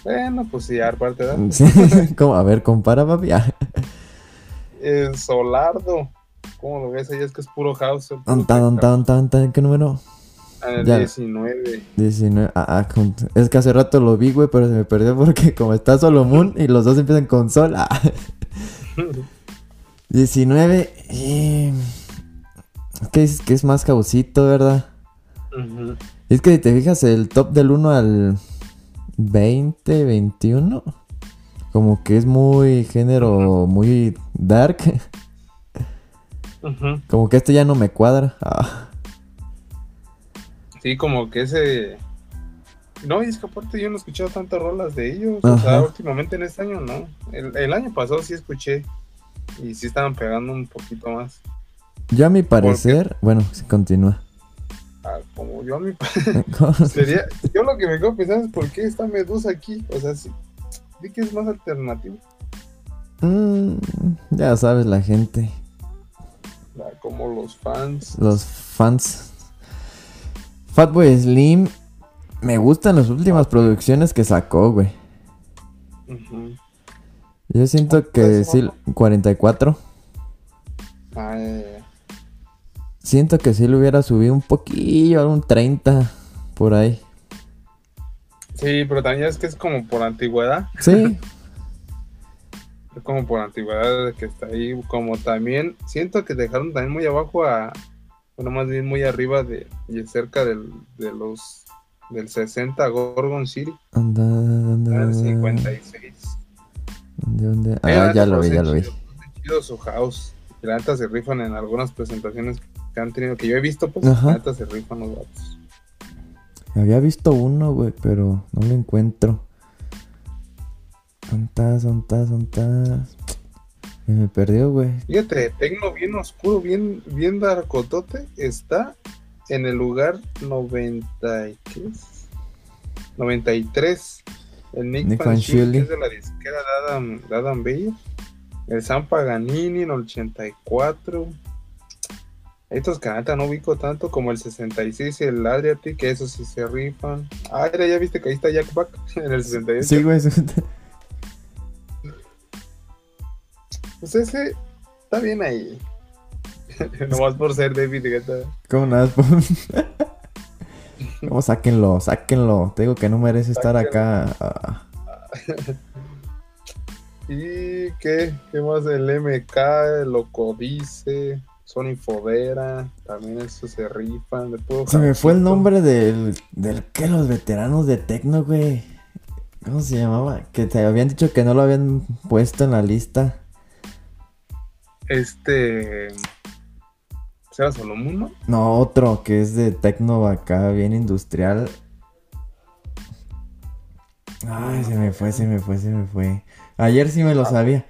S1: Bueno, pues sí, aparte, ¿verdad?
S2: Sí, como, a ver, compara, papi. Ah,
S1: El Solardo. ¿Cómo lo ves? Ahí es que es puro house.
S2: Tan, tan, tan, tan, tan, ¿qué número?
S1: En el
S2: Ya.
S1: 19.
S2: 19. Ah, ah, es que hace rato lo vi, güey, pero se me perdió porque como está Solomon y los dos empiezan con Sol. ah. 19. eh, Que es, que es más causito, ¿verdad?
S1: Ujú.
S2: Es que si te fijas, el top del 1 al 20, 21, como que es muy género, muy dark. Como que este ya no me cuadra. Ah,
S1: Sí, como que ese. No, y es que aparte yo no he escuchado tantas rolas de ellos. O sea, últimamente en este año no. El, el año pasado sí escuché. Y sí estaban pegando un poquito más.
S2: Yo a mi parecer, bueno, sí, continúa.
S1: Ah, como yo a mi Sería, yo lo que me quedo pensando es por qué está Medusa aquí. O sea, sí, que es más alternativo.
S2: Mm, ya sabes la gente,
S1: sea, como los fans.
S2: los fans. Fatboy Slim, me gustan las últimas producciones que sacó, güey. Yo siento que
S1: ¿Cuántas
S2: sí,
S1: son?
S2: 44.
S1: Ah, ya, ya, ya.
S2: Siento que sí le hubiera subido un poquillo, a un 30 por ahí.
S1: Sí, pero también es que es como por antigüedad.
S2: Sí,
S1: Es como por antigüedad que está ahí. Como también siento que dejaron también muy abajo a. Bueno, más bien muy arriba de. Y cerca del, de los. Del 60 Gorgon City.
S2: anda, anda.
S1: Al 56.
S2: ¿Dónde, dónde? Ah, ya lo vi, ya lo vi.
S1: su house. Y la neta se rifan en algunas presentaciones que han tenido, que yo he visto, pues la neta se rifan los gatos.
S2: Había visto uno, güey, pero no lo encuentro. ¿Dónde ¿Dónde ¿Dónde Se me perdió, güey.
S1: Fíjate, Tecno bien oscuro, bien, bien darkotote, está en el lugar 90 y ¿qué es? 93. El Nick,
S2: Nick
S1: que es de la disquera de Adam, de Adam Beyer. El San Paganini en el 84. Estos neta no ubico tanto como el 66 y el Adriatic, que esos sí se rifan. Ah, era, ya viste que ahí está Jack Back en el 68.
S2: Sí, güey.
S1: Pues ese está bien ahí. Nomás por ser David Guetta.
S2: ¿Cómo nada? ¿Cómo sáquenlo? Sáquenlo. Te digo que no merece estar acá. Ah,
S1: ¿Y qué? ¿Qué más? El MK, el Locodice, Sony Fodera, también eso se rifan. De puro
S2: Se me fue el nombre del, del que los veteranos de Tecno, güey. ¿Cómo se llamaba? Que te habían dicho que no lo habían puesto en la lista.
S1: Este. ¿Será Solomon, no?
S2: No, otro que es de Tecno acá, bien industrial. Ay, se me fue, se me fue, se me fue. Ayer sí me lo sabía.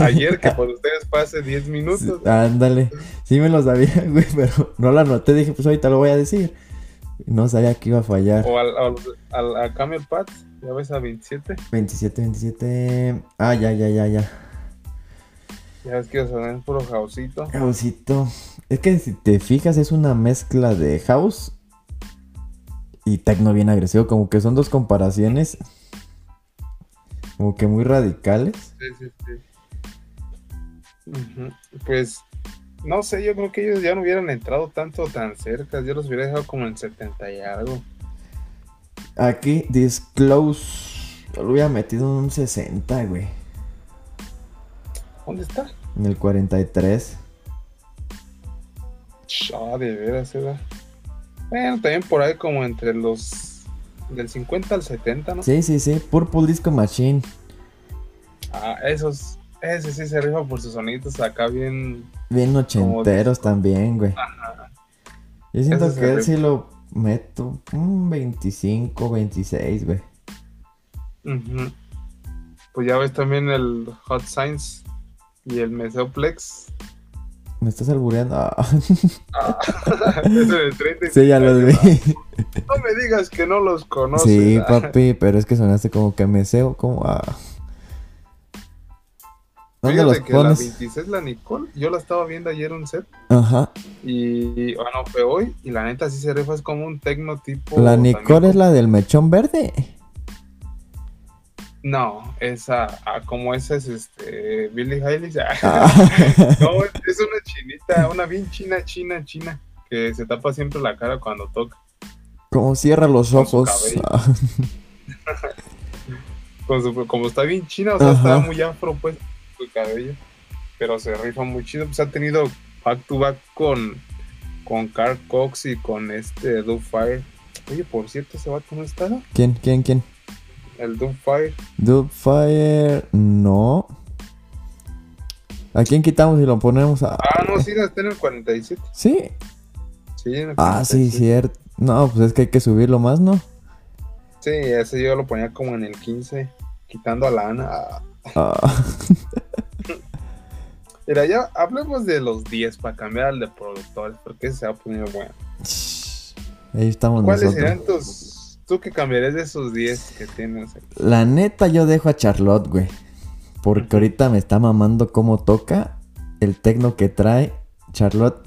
S1: Ayer que por ustedes hace 10 minutos.
S2: Ándale. Sí me lo sabía, güey, pero no lo anoté. Dije, pues ahorita lo voy a decir. No sabía que iba a fallar.
S1: O al, al, al- a Camel Pat, ya ves a 27.
S2: 27, 27. Ah, ya, ya, ya, ya.
S1: Ya ves que son puro jausito.
S2: Houseito. Es que si te fijas, es una mezcla de house y tecno bien agresivo. Como que son dos comparaciones. Como que muy radicales.
S1: Sí, sí, sí. Pues, no sé, yo creo que ellos ya no hubieran entrado tanto tan cerca. Yo los hubiera dejado como en 70 y algo.
S2: Aquí, Disclose. Yo lo hubiera metido en un 60, güey.
S1: ¿Dónde está?
S2: En el 43.
S1: Ah, de veras, ¿verdad? Bueno, también por ahí como entre los... Del 50 al 70, ¿no?
S2: Sí, sí, sí. Purple Disco Machine.
S1: Ah, esos... Ese sí se rifa por sus sonidos acá bien...
S2: Bien ochenteros también, güey.
S1: Ajá.
S2: Yo siento
S1: Eso
S2: que él sí lo meto un 25, 26, güey.
S1: Ujú. Pues ya ves también el Hot Science y el Mesoplex.
S2: ¿Me estás albureando? Ah.
S1: Ah, ese de 30
S2: sí, ya los vi.
S1: No me digas que no los conoces.
S2: Sí,
S1: Ah,
S2: papi, pero es que sonaste como que me seo, como ah. ¿Dónde
S1: Fíjate
S2: los
S1: que la
S2: pones?
S1: 26, la Nicole, yo la estaba viendo ayer un set
S2: Ajá.
S1: y, bueno, fue hoy y la neta sí se rifa, es como un tecno tipo...
S2: La Nicole es la del mechón verde.
S1: No, esa, como esa es este, Billie Eilish. ah. No, es es una chinita, una bien china, china, china, que se tapa siempre la cara cuando toca.
S2: Como cierra los
S1: Con
S2: ojos. Ah.
S1: Con su- como está bien china, o sea,
S2: Ajá.
S1: está muy afro, pues, su cabello. Pero se rifa muy chido. Pues ha tenido back to back con, con Carl Cox y con este Fire. Oye, por cierto, ese vato no está.
S2: ¿Quién, quién, quién?
S1: El Doom Fire.
S2: Fire, no. ¿A quién quitamos y lo ponemos a.?
S1: Ah, no, sí, está en el 47.
S2: Sí.
S1: Sí, en el
S2: Ah, sí,
S1: 47.
S2: cierto. No, pues es que hay que subirlo más, ¿no?
S1: Sí, ese yo lo ponía como en el 15, quitando a la Ana. Ah. Mira, ya hablemos de los 10 para cambiar al de productores, porque ese se va a poner bueno.
S2: Ahí estamos
S1: ¿Cuáles
S2: nosotros.
S1: serían tus. ¿Tú qué cambiarías de esos 10 que tienes aquí?
S2: La neta, yo dejo a Charlotte, güey. Porque ahorita me está mamando cómo toca el tecno que trae. Charlotte,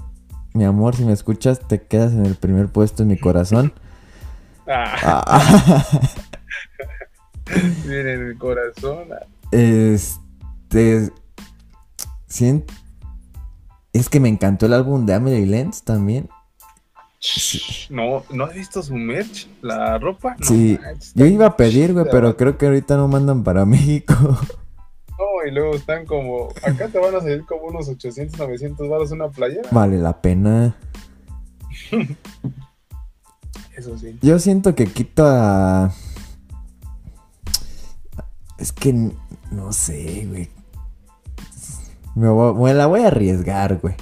S2: mi amor, si me escuchas, te quedas en el primer puesto en mi corazón.
S1: Ah,
S2: Ah,
S1: en el corazón. ah.
S2: este. Es que me encantó el álbum de Amelie Lenz también.
S1: No, ¿no has visto su merch? ¿La ropa? No,
S2: Sí, Yo iba a pedir, güey, pero creo que ahorita no mandan para México.
S1: No, y luego están como. Acá te van a salir como unos 800, 900 baros una playera.
S2: Vale la pena.
S1: Eso sí.
S2: Yo siento que quito a. Es que no sé, güey. Me, voy- me la voy a arriesgar, güey.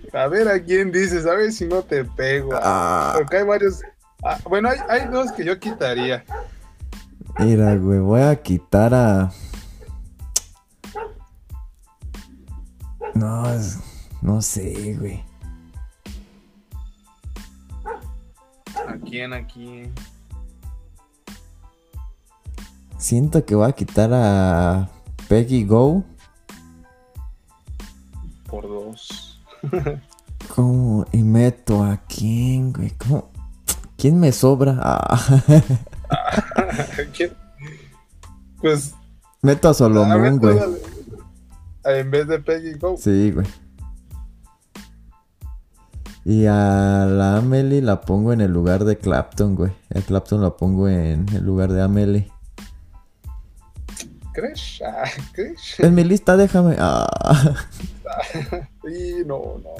S1: A ver a quién dices, a ver si no te pego.
S2: Ah,
S1: Porque hay varios. ah, bueno, hay, hay dos que yo quitaría.
S2: mira, güey, voy a quitar a. No, no sé, güey.
S1: ¿A quién? ¿A quién?
S2: Siento que voy a quitar a Peggy Go.
S1: Por dos.
S2: ¿Cómo? Y meto a quién, güey. ¿Cómo? ¿Quién me sobra? Ah,
S1: ¿Quién? Pues.
S2: meto a
S1: tú
S2: güey.
S1: En vez de Peggy Go.
S2: Sí, güey. Y a la Amelie la pongo en el lugar de Clapton, güey. A Clapton la pongo en el lugar de Amelie.
S1: ¿Crees? Ah, ¿Crees?
S2: En mi lista, déjame. Ah.
S1: Sí, no, no.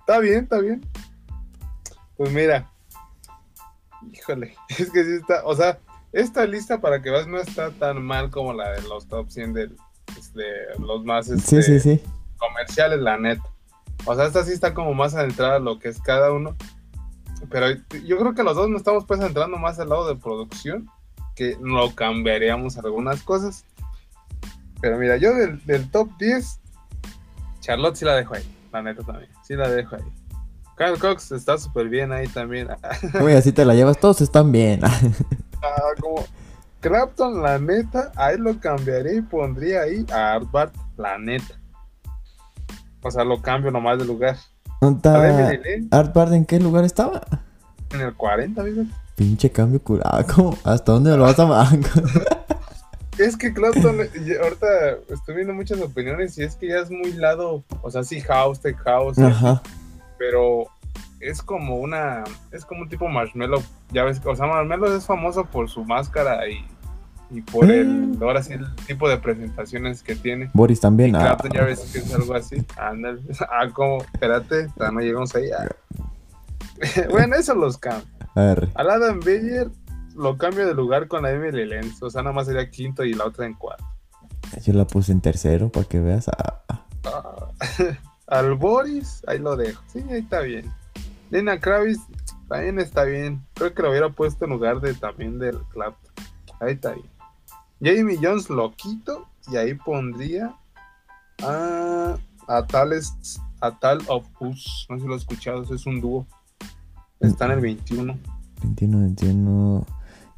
S1: Está bien, está bien. Pues mira. Híjole, es que sí está, o sea, esta lista para que veas no está tan mal como la de los top 100 de, de los más
S2: Sí,
S1: este,
S2: sí, sí.
S1: comerciales, la neta. O sea, esta sí está como más adentrada a lo que es cada uno. Pero yo creo que los dos nos estamos pues entrando más al lado de producción, que no cambiaríamos algunas cosas. Pero mira, yo del, del top 10, Charlotte sí la dejo ahí, la neta también, sí la dejo ahí. Carl Cox está súper bien ahí también.
S2: Güey, así te la llevas. Todos están bien.
S1: Ah, como Clapton, la neta, ahí lo cambiaría y pondría ahí a Art Bart, la neta. O sea, lo cambio nomás de lugar.
S2: ¿Dónde
S1: A
S2: está
S1: Emily Lane,
S2: Art Bard? ¿En qué lugar estaba?
S1: en el 40, fíjate.
S2: Pinche cambio curado. ¿Cómo? ¿Hasta dónde lo vas a mandar?
S1: Es que Clapton, y ahorita estoy viendo muchas opiniones y es que ya es muy lado, o sea, sí house, tech house,
S2: Ajá.
S1: pero es como una, es como un tipo marshmallow, ya ves, o sea, marshmallow es famoso por su máscara y, y por el, ahora sí, el tipo de presentaciones que tiene.
S2: Boris
S1: Y
S2: también. ah,
S1: Clapton ya ves que es algo así. Ándale. Ah, como, espérate, no llegamos ahí. Ah. bueno, eso los. Al Adam Beyer lo cambio de lugar con la Emily Lenz. O sea, nada más sería quinto y la otra en cuarto.
S2: Yo la puse en tercero para que veas. ah, ah.
S1: Ah, Al Boris, ahí lo dejo. Sí, ahí está bien. Lena Kravis también está bien. Creo que lo hubiera puesto en lugar de también del Clapton. Ahí está bien. Jamie Jones lo quito y ahí pondría a, a Tales, a Tal of Us. No sé si lo he escuchado, es un dúo. Está en el 21.
S2: 21, 21.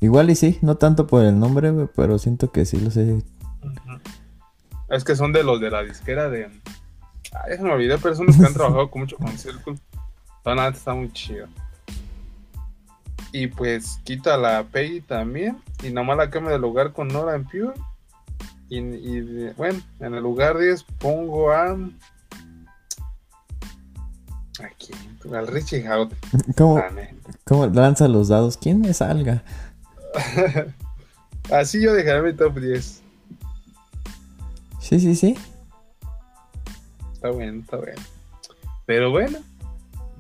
S2: Igual y sí, no tanto por el nombre, güey, pero siento que sí lo sé.
S1: Ujú. Es que son de los de la disquera de. Ay, se me olvidé, pero son los que han trabajado con mucho con Circle. La neta está muy chido. Y pues quita la Peggy también. Y nomás la cambio de lugar con Nora en Pure. Y, bueno, en el lugar 10 pongo a. Aquí, al Richie Houghton.
S2: ¿Cómo, cómo lanza los dados? ¿Quién me salga?
S1: Así yo dejaré mi top 10.
S2: Sí, sí, sí.
S1: Está bien, está bien. Pero bueno,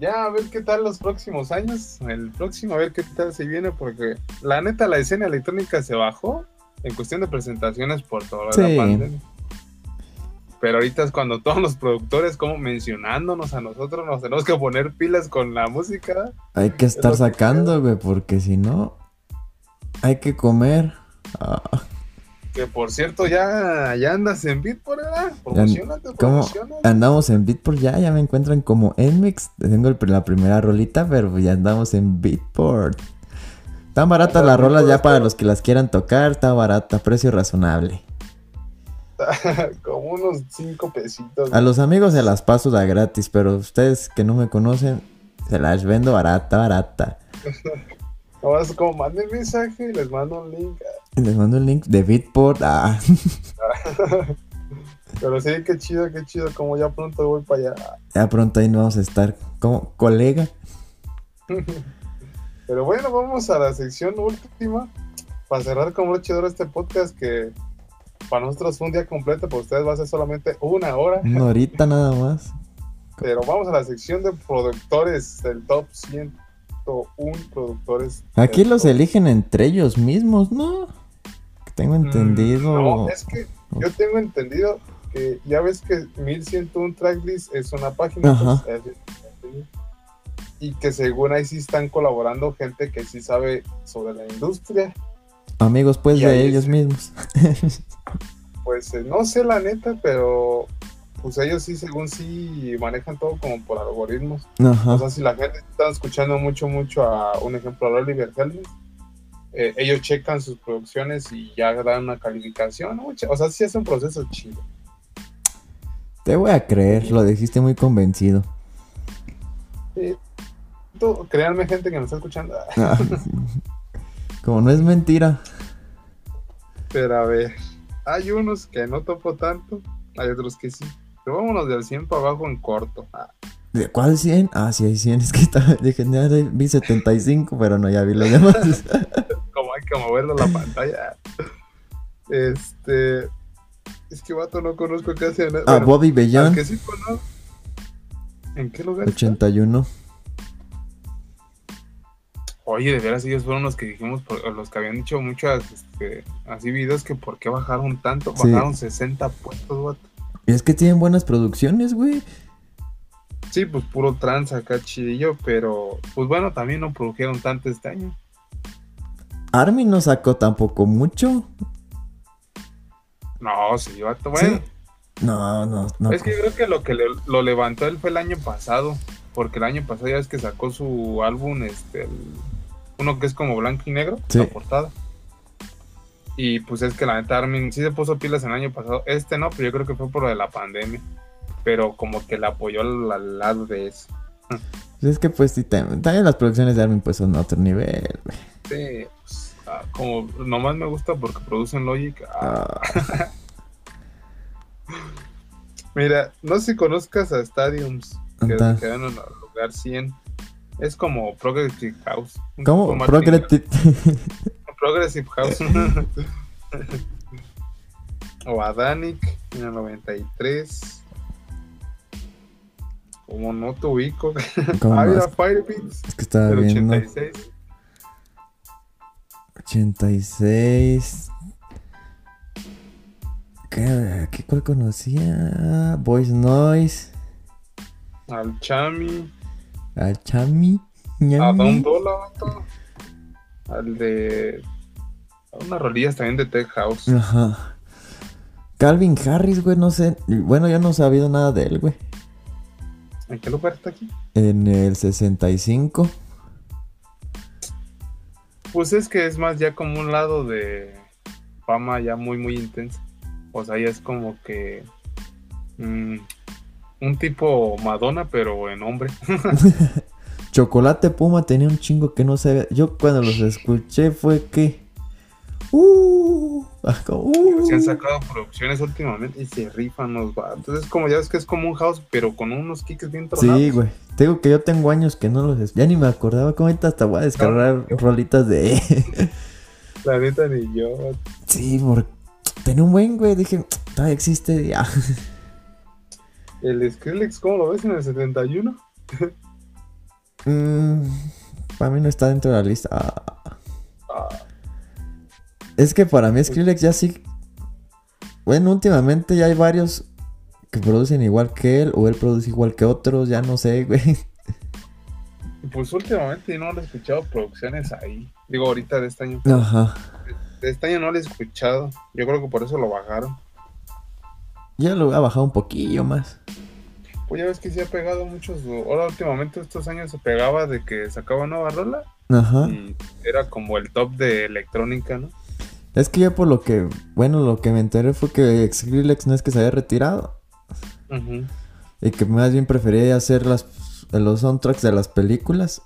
S1: ya a ver qué tal los próximos años. El próximo, a ver qué tal se viene, porque la neta, la escena electrónica se bajó en cuestión de presentaciones por toda
S2: Sí.
S1: la pandemia. Pero ahorita es cuando todos los productores, como mencionándonos a nosotros, nos tenemos que poner pilas con la música.
S2: Hay que estar
S1: que
S2: sacando, güey, porque si no, hay que comer. Ah,
S1: Que por cierto, ya, ya andas en Beatport, ¿verdad? Promocionate,
S2: ¿Cómo
S1: promocionate.
S2: andamos en Beatport ya? Ya me encuentran como Nmix. Tengo el- la primera rolita, pero ya andamos en Beatport. Tan baratas las rolas ya para los que las quieran tocar. Está barata, precio razonable.
S1: Como unos cinco pesitos.
S2: A los amigos se las paso da gratis, pero ustedes que no me conocen, se las vendo barata, barata.
S1: Nomás como manden mensaje y les mando un link.
S2: Les mando el link de Beatport. Ah,
S1: Pero sí, qué chido, qué chido. Como ya pronto voy para allá.
S2: ya pronto ahí nos vamos a estar como colega.
S1: Pero bueno, vamos a la sección última. Para cerrar con broche de oro este podcast que para nosotros fue un día completo, para ustedes va a ser solamente una hora.
S2: Una horita nada más.
S1: Pero vamos a la sección de productores, el top 101 productores.
S2: Aquí los eligen entre ellos mismos, ¿no? Tengo entendido.
S1: Mm, No, es que yo tengo entendido que ya ves que 1101 Tracklist es una página.
S2: Ajá.
S1: pues, es- y que según ahí sí están colaborando gente que sí sabe sobre la industria.
S2: Amigos, pues
S1: Y
S2: de ellos
S1: es-
S2: mismos.
S1: Pues eh, no sé la neta, pero pues ellos sí, según sí, manejan todo como por algoritmos.
S2: Ajá.
S1: O sea, si la gente está escuchando mucho, mucho a un ejemplo, a Oliver Helms, eh, ellos checan sus producciones y ya dan una calificación. O sea, sí es un proceso chido.
S2: Te voy a creer, lo dijiste muy convencido.
S1: Sí. Tú, créanme, gente que me está escuchando.
S2: Ah, Como no es mentira.
S1: Pero a ver, hay unos que no topo tanto, hay otros que sí. Vámonos del 100 para abajo en corto. Ah,
S2: ¿De cuál 100? Ah, sí hay 100. Es que dije, ya vi 75, pero no, ya vi los demás.
S1: como hay que moverlo la pantalla. Este. Es que vato no conozco casi a nadie.
S2: Ah,
S1: Bueno,
S2: Bobby
S1: al
S2: Bellón,
S1: que sí conozco. ¿En qué lugar? está?
S2: 81.
S1: Oye, de veras, ellos fueron los que dijimos, los que habían dicho muchas, este, así videos que por qué bajaron tanto,
S2: Sí.
S1: bajaron 60 puestos, vato.
S2: Y es que tienen buenas producciones, güey.
S1: Sí, pues puro trans acá chidillo, pero pues bueno, también no produjeron tanto este año.
S2: Armin no sacó tampoco mucho.
S1: No, sí, vato, bueno.
S2: Sí. No, no, no.
S1: Es que yo creo que lo que le- lo levantó él fue el año pasado, porque el año pasado ya es que sacó su álbum, este, el- uno que es como blanco y negro,
S2: Sí.
S1: la portada. Y pues es que la neta Armin sí se puso pilas el año pasado, este no, pero yo creo que fue por lo de la pandemia, pero como que le apoyó al, al lado de eso.
S2: Es que pues sí, tam- también las producciones de Armin pues son otro nivel.
S1: Sí, pues, ah, como nomás me gusta porque producen Logic. ah,
S2: Ah,
S1: Mira, no sé si conozcas a Stadiums, que quedan en el lugar 100. Es como Progressive House.
S2: ¿Cómo? Progressive.
S1: Progressive House. o a Danik en el 93. Como no te ubico.
S2: ¿Cómo
S1: Ah,
S2: Es-
S1: Firebeats
S2: Es que estaba
S1: del
S2: viendo.
S1: 86.
S2: 86. ¿Qué, ¿Qué cuál conocía? Voice Noise.
S1: Al Chami.
S2: Al Chami.
S1: A. Don Dola. Al de. Unas rolillas también de Tech House.
S2: Ajá. Calvin Harris, güey, no sé. Bueno, yo no he sabido nada de él, güey.
S1: ¿En qué lugar está aquí?
S2: En el 65.
S1: Pues es que es más ya como un lado de fama ya muy, muy intensa. O sea, ya es como que. mm, un tipo Madonna, pero en hombre.
S2: Chocolate Puma tenía un chingo que no sabía. Yo cuando los escuché fue que. Uh, ah, uh.
S1: Se han sacado producciones últimamente y se rifan los. Entonces, como ya ves que es como un house, pero con unos kicks bien tronados.
S2: Sí, güey. Te digo que yo tengo años que no los Ya ni me acordaba cómo ahorita hasta voy a descargar rolitas de.
S1: La neta ni yo.
S2: sí, porque tenía un buen, güey. Dije, todavía existe. Ya.
S1: El Skrillex, ¿cómo lo ves en el 71?
S2: Mm, para mí no está dentro de la lista. Ah.
S1: Ah,
S2: Es que para mí Skrillex ya sí. Bueno, últimamente ya hay varios que producen igual que él, o él produce igual que otros, ya no sé, güey.
S1: pues últimamente no le he escuchado producciones ahí. Digo, ahorita de este año.
S2: Ajá.
S1: De este año no le he escuchado. Yo creo que por eso lo bajaron.
S2: Ya lo voy a bajar un poquillo más.
S1: Pues ya ves que sí ha pegado muchos. Ahora últimamente estos años se pegaba de que sacaba nueva rola
S2: Ajá.
S1: y era como el top de electrónica, ¿no?
S2: Es que yo por lo que, bueno, lo que me enteré fue que Skrillex no es que se haya retirado.
S1: Ujú.
S2: Y que más bien prefería hacer las, los soundtracks de las películas.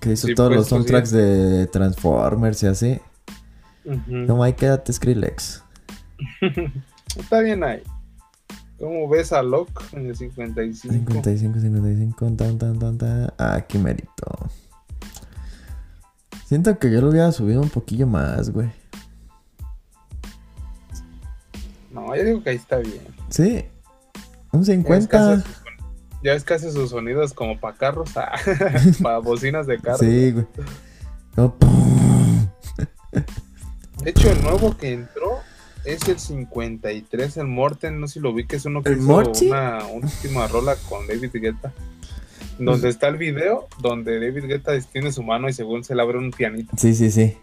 S2: Que hizo
S1: Sí,
S2: todos
S1: pues,
S2: los
S1: pues, sí.
S2: soundtracks de Transformers y así.
S1: Ujú.
S2: No, ahí quédate Skrillex.
S1: Está bien ahí. ¿Cómo ves a Locke en el 55?
S2: 55, 55, tan, tan, tan, tan. Ah, qué mérito. Siento que yo lo hubiera subido un poquillo más, güey.
S1: No, yo digo que ahí está bien.
S2: Sí. Un
S1: Ya ves que hace
S2: 50.
S1: sus- Ya es que hace sus sonidos como para carros, ah, para bocinas de carros.
S2: Sí, güey. Como.
S1: De hecho, el nuevo que entró es el 53, el Morten. No sé si lo vi, que es uno que
S2: ¿El
S1: hizo
S2: Morty?
S1: una, una última rola con David Guetta. Donde está el video donde David Guetta extiende su mano y según se le abre un pianito.
S2: Sí, sí, sí.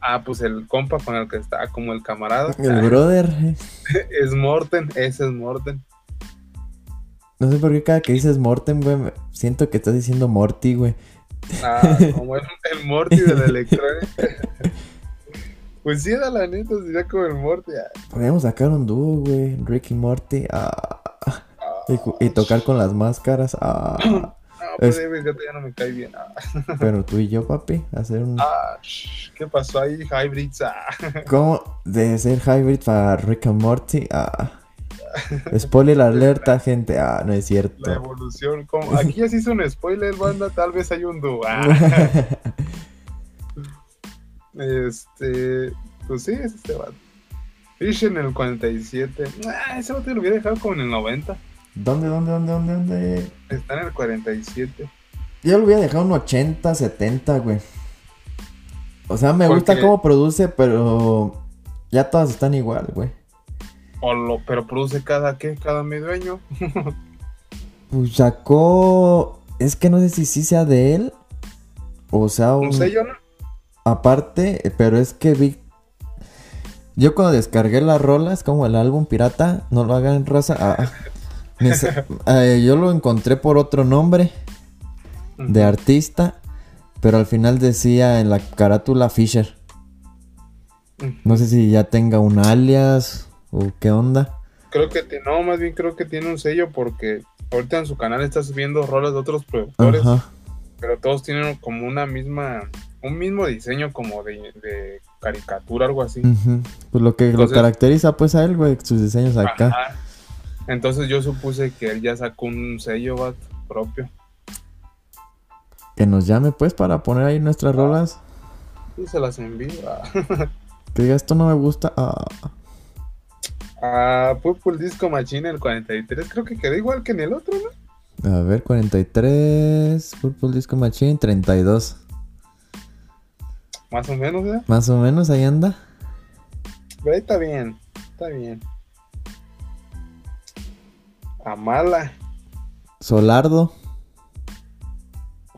S1: Ah, pues el compa con el que está, como el camarada.
S2: El
S1: ah,
S2: brother. eh.
S1: es Morten, ese es Morten.
S2: No sé por qué cada que dices Morten, güey, siento que estás diciendo Morty, güey.
S1: Ah, como el, el Morty de la electrónica. pues sí, era la neta, sería como el Morty. ah.
S2: Podríamos sacar un dúo, güey. Rick y Morty. ah, y, tocar con las máscaras. ah.
S1: No, pues
S2: Es-
S1: Guetta ya no me cae bien. Ah,
S2: Pero tú y yo, papi, hacer un.
S1: Ah, ¿qué pasó ahí, Hybrids? Ah.
S2: ¿Cómo de ser hybrid para Rick and Morty? Ah. Spoiler alerta, gente. Ah, no es
S1: La
S2: cierto.
S1: evolución. como- Aquí ya se hizo un spoiler, banda. Tal vez hay un dúo. Ah. Este. Pues sí, es este vato. Fish en el 47. Ah, ese vato lo hubiera dejado como en el 90.
S2: ¿Dónde, dónde, dónde, dónde, dónde?
S1: Está en el 47.
S2: Yo lo hubiera dejado un 80, 70, güey. O sea, me gusta cómo produce, pero ya todas están igual, güey.
S1: O lo, pero produce cada qué, cada medio año.
S2: Pues sacó. Es que no sé si sí sea de él. O sea, un.
S1: Un sello, ¿no?
S2: Aparte, pero es que vi. Yo cuando descargué las rolas, como el álbum pirata, no lo hagan raza. ah, sa- eh, yo lo encontré por otro nombre de artista, pero al final decía en la carátula Fisher. No sé si ya tenga un alias o qué onda.
S1: Creo que no, más bien creo que tiene un sello porque ahorita en su canal está subiendo rolas de otros productores,
S2: Ajá.
S1: pero todos tienen como una misma, un mismo diseño como de, de caricatura, algo así.
S2: Pues lo que lo caracteriza pues a él, güey, sus diseños acá.
S1: Ajá. Entonces yo supuse que él ya sacó un sello vato, propio.
S2: Que nos llame pues para poner ahí nuestras rolas.
S1: Y se las envío. ah.
S2: Que diga, esto no me gusta. Ah,
S1: Ah, Purple Disco Machine, el 43, creo que quedó igual que en el otro, ¿no?
S2: a ver, 43. Purple Disco Machine, 32.
S1: Más o menos, ¿eh?
S2: Más o menos, ahí anda.
S1: Pero ahí está bien, está bien. Amala.
S2: Solardo,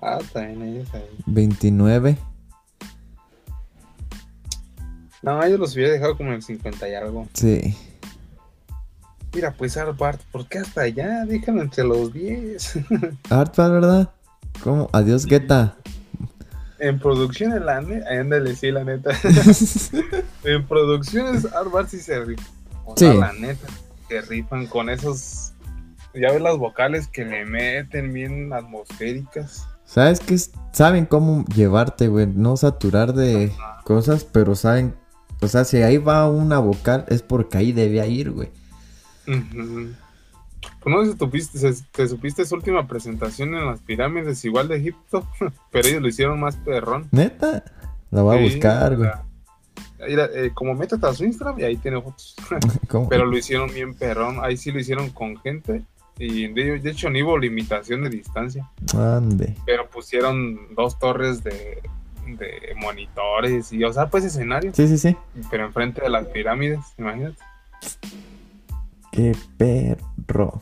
S1: Ah, está bien, ahí está bien.
S2: 29.
S1: No, yo los hubiera dejado como en el 50 y algo.
S2: Sí.
S1: Mira, pues Arbart, ¿por qué hasta allá? Déjalo entre los 10.
S2: Artpad, ¿verdad? ¿Cómo? Adiós, Guetta.
S1: En producción, en la neta. Ándale, sí, la neta. en producciones, Arbart sí se rifa. O sea,
S2: Sí.
S1: la neta, se rifan con esos. Ya ves las vocales que le meten bien atmosféricas.
S2: ¿Sabes qué? es? Saben cómo llevarte, güey. No saturar de cosas, pero saben. O sea, si ahí va una vocal, es porque ahí debía ir, güey.
S1: Pues no tupiste, se- te supiste su última presentación en las pirámides, igual de Egipto, pero ellos lo hicieron más perrón.
S2: Neta. La voy a
S1: Sí,
S2: buscar, güey.
S1: eh, como métete a su Instagram y ahí tiene fotos.
S2: ¿Cómo?
S1: Pero lo hicieron bien perrón. Ahí sí lo hicieron con gente. Y de, de hecho ni hubo limitación de distancia.
S2: Ande.
S1: Pero pusieron dos torres de, de monitores y, o sea, pues escenario.
S2: Sí, sí, sí.
S1: Pero enfrente de las pirámides, imagínate.
S2: Qué perro.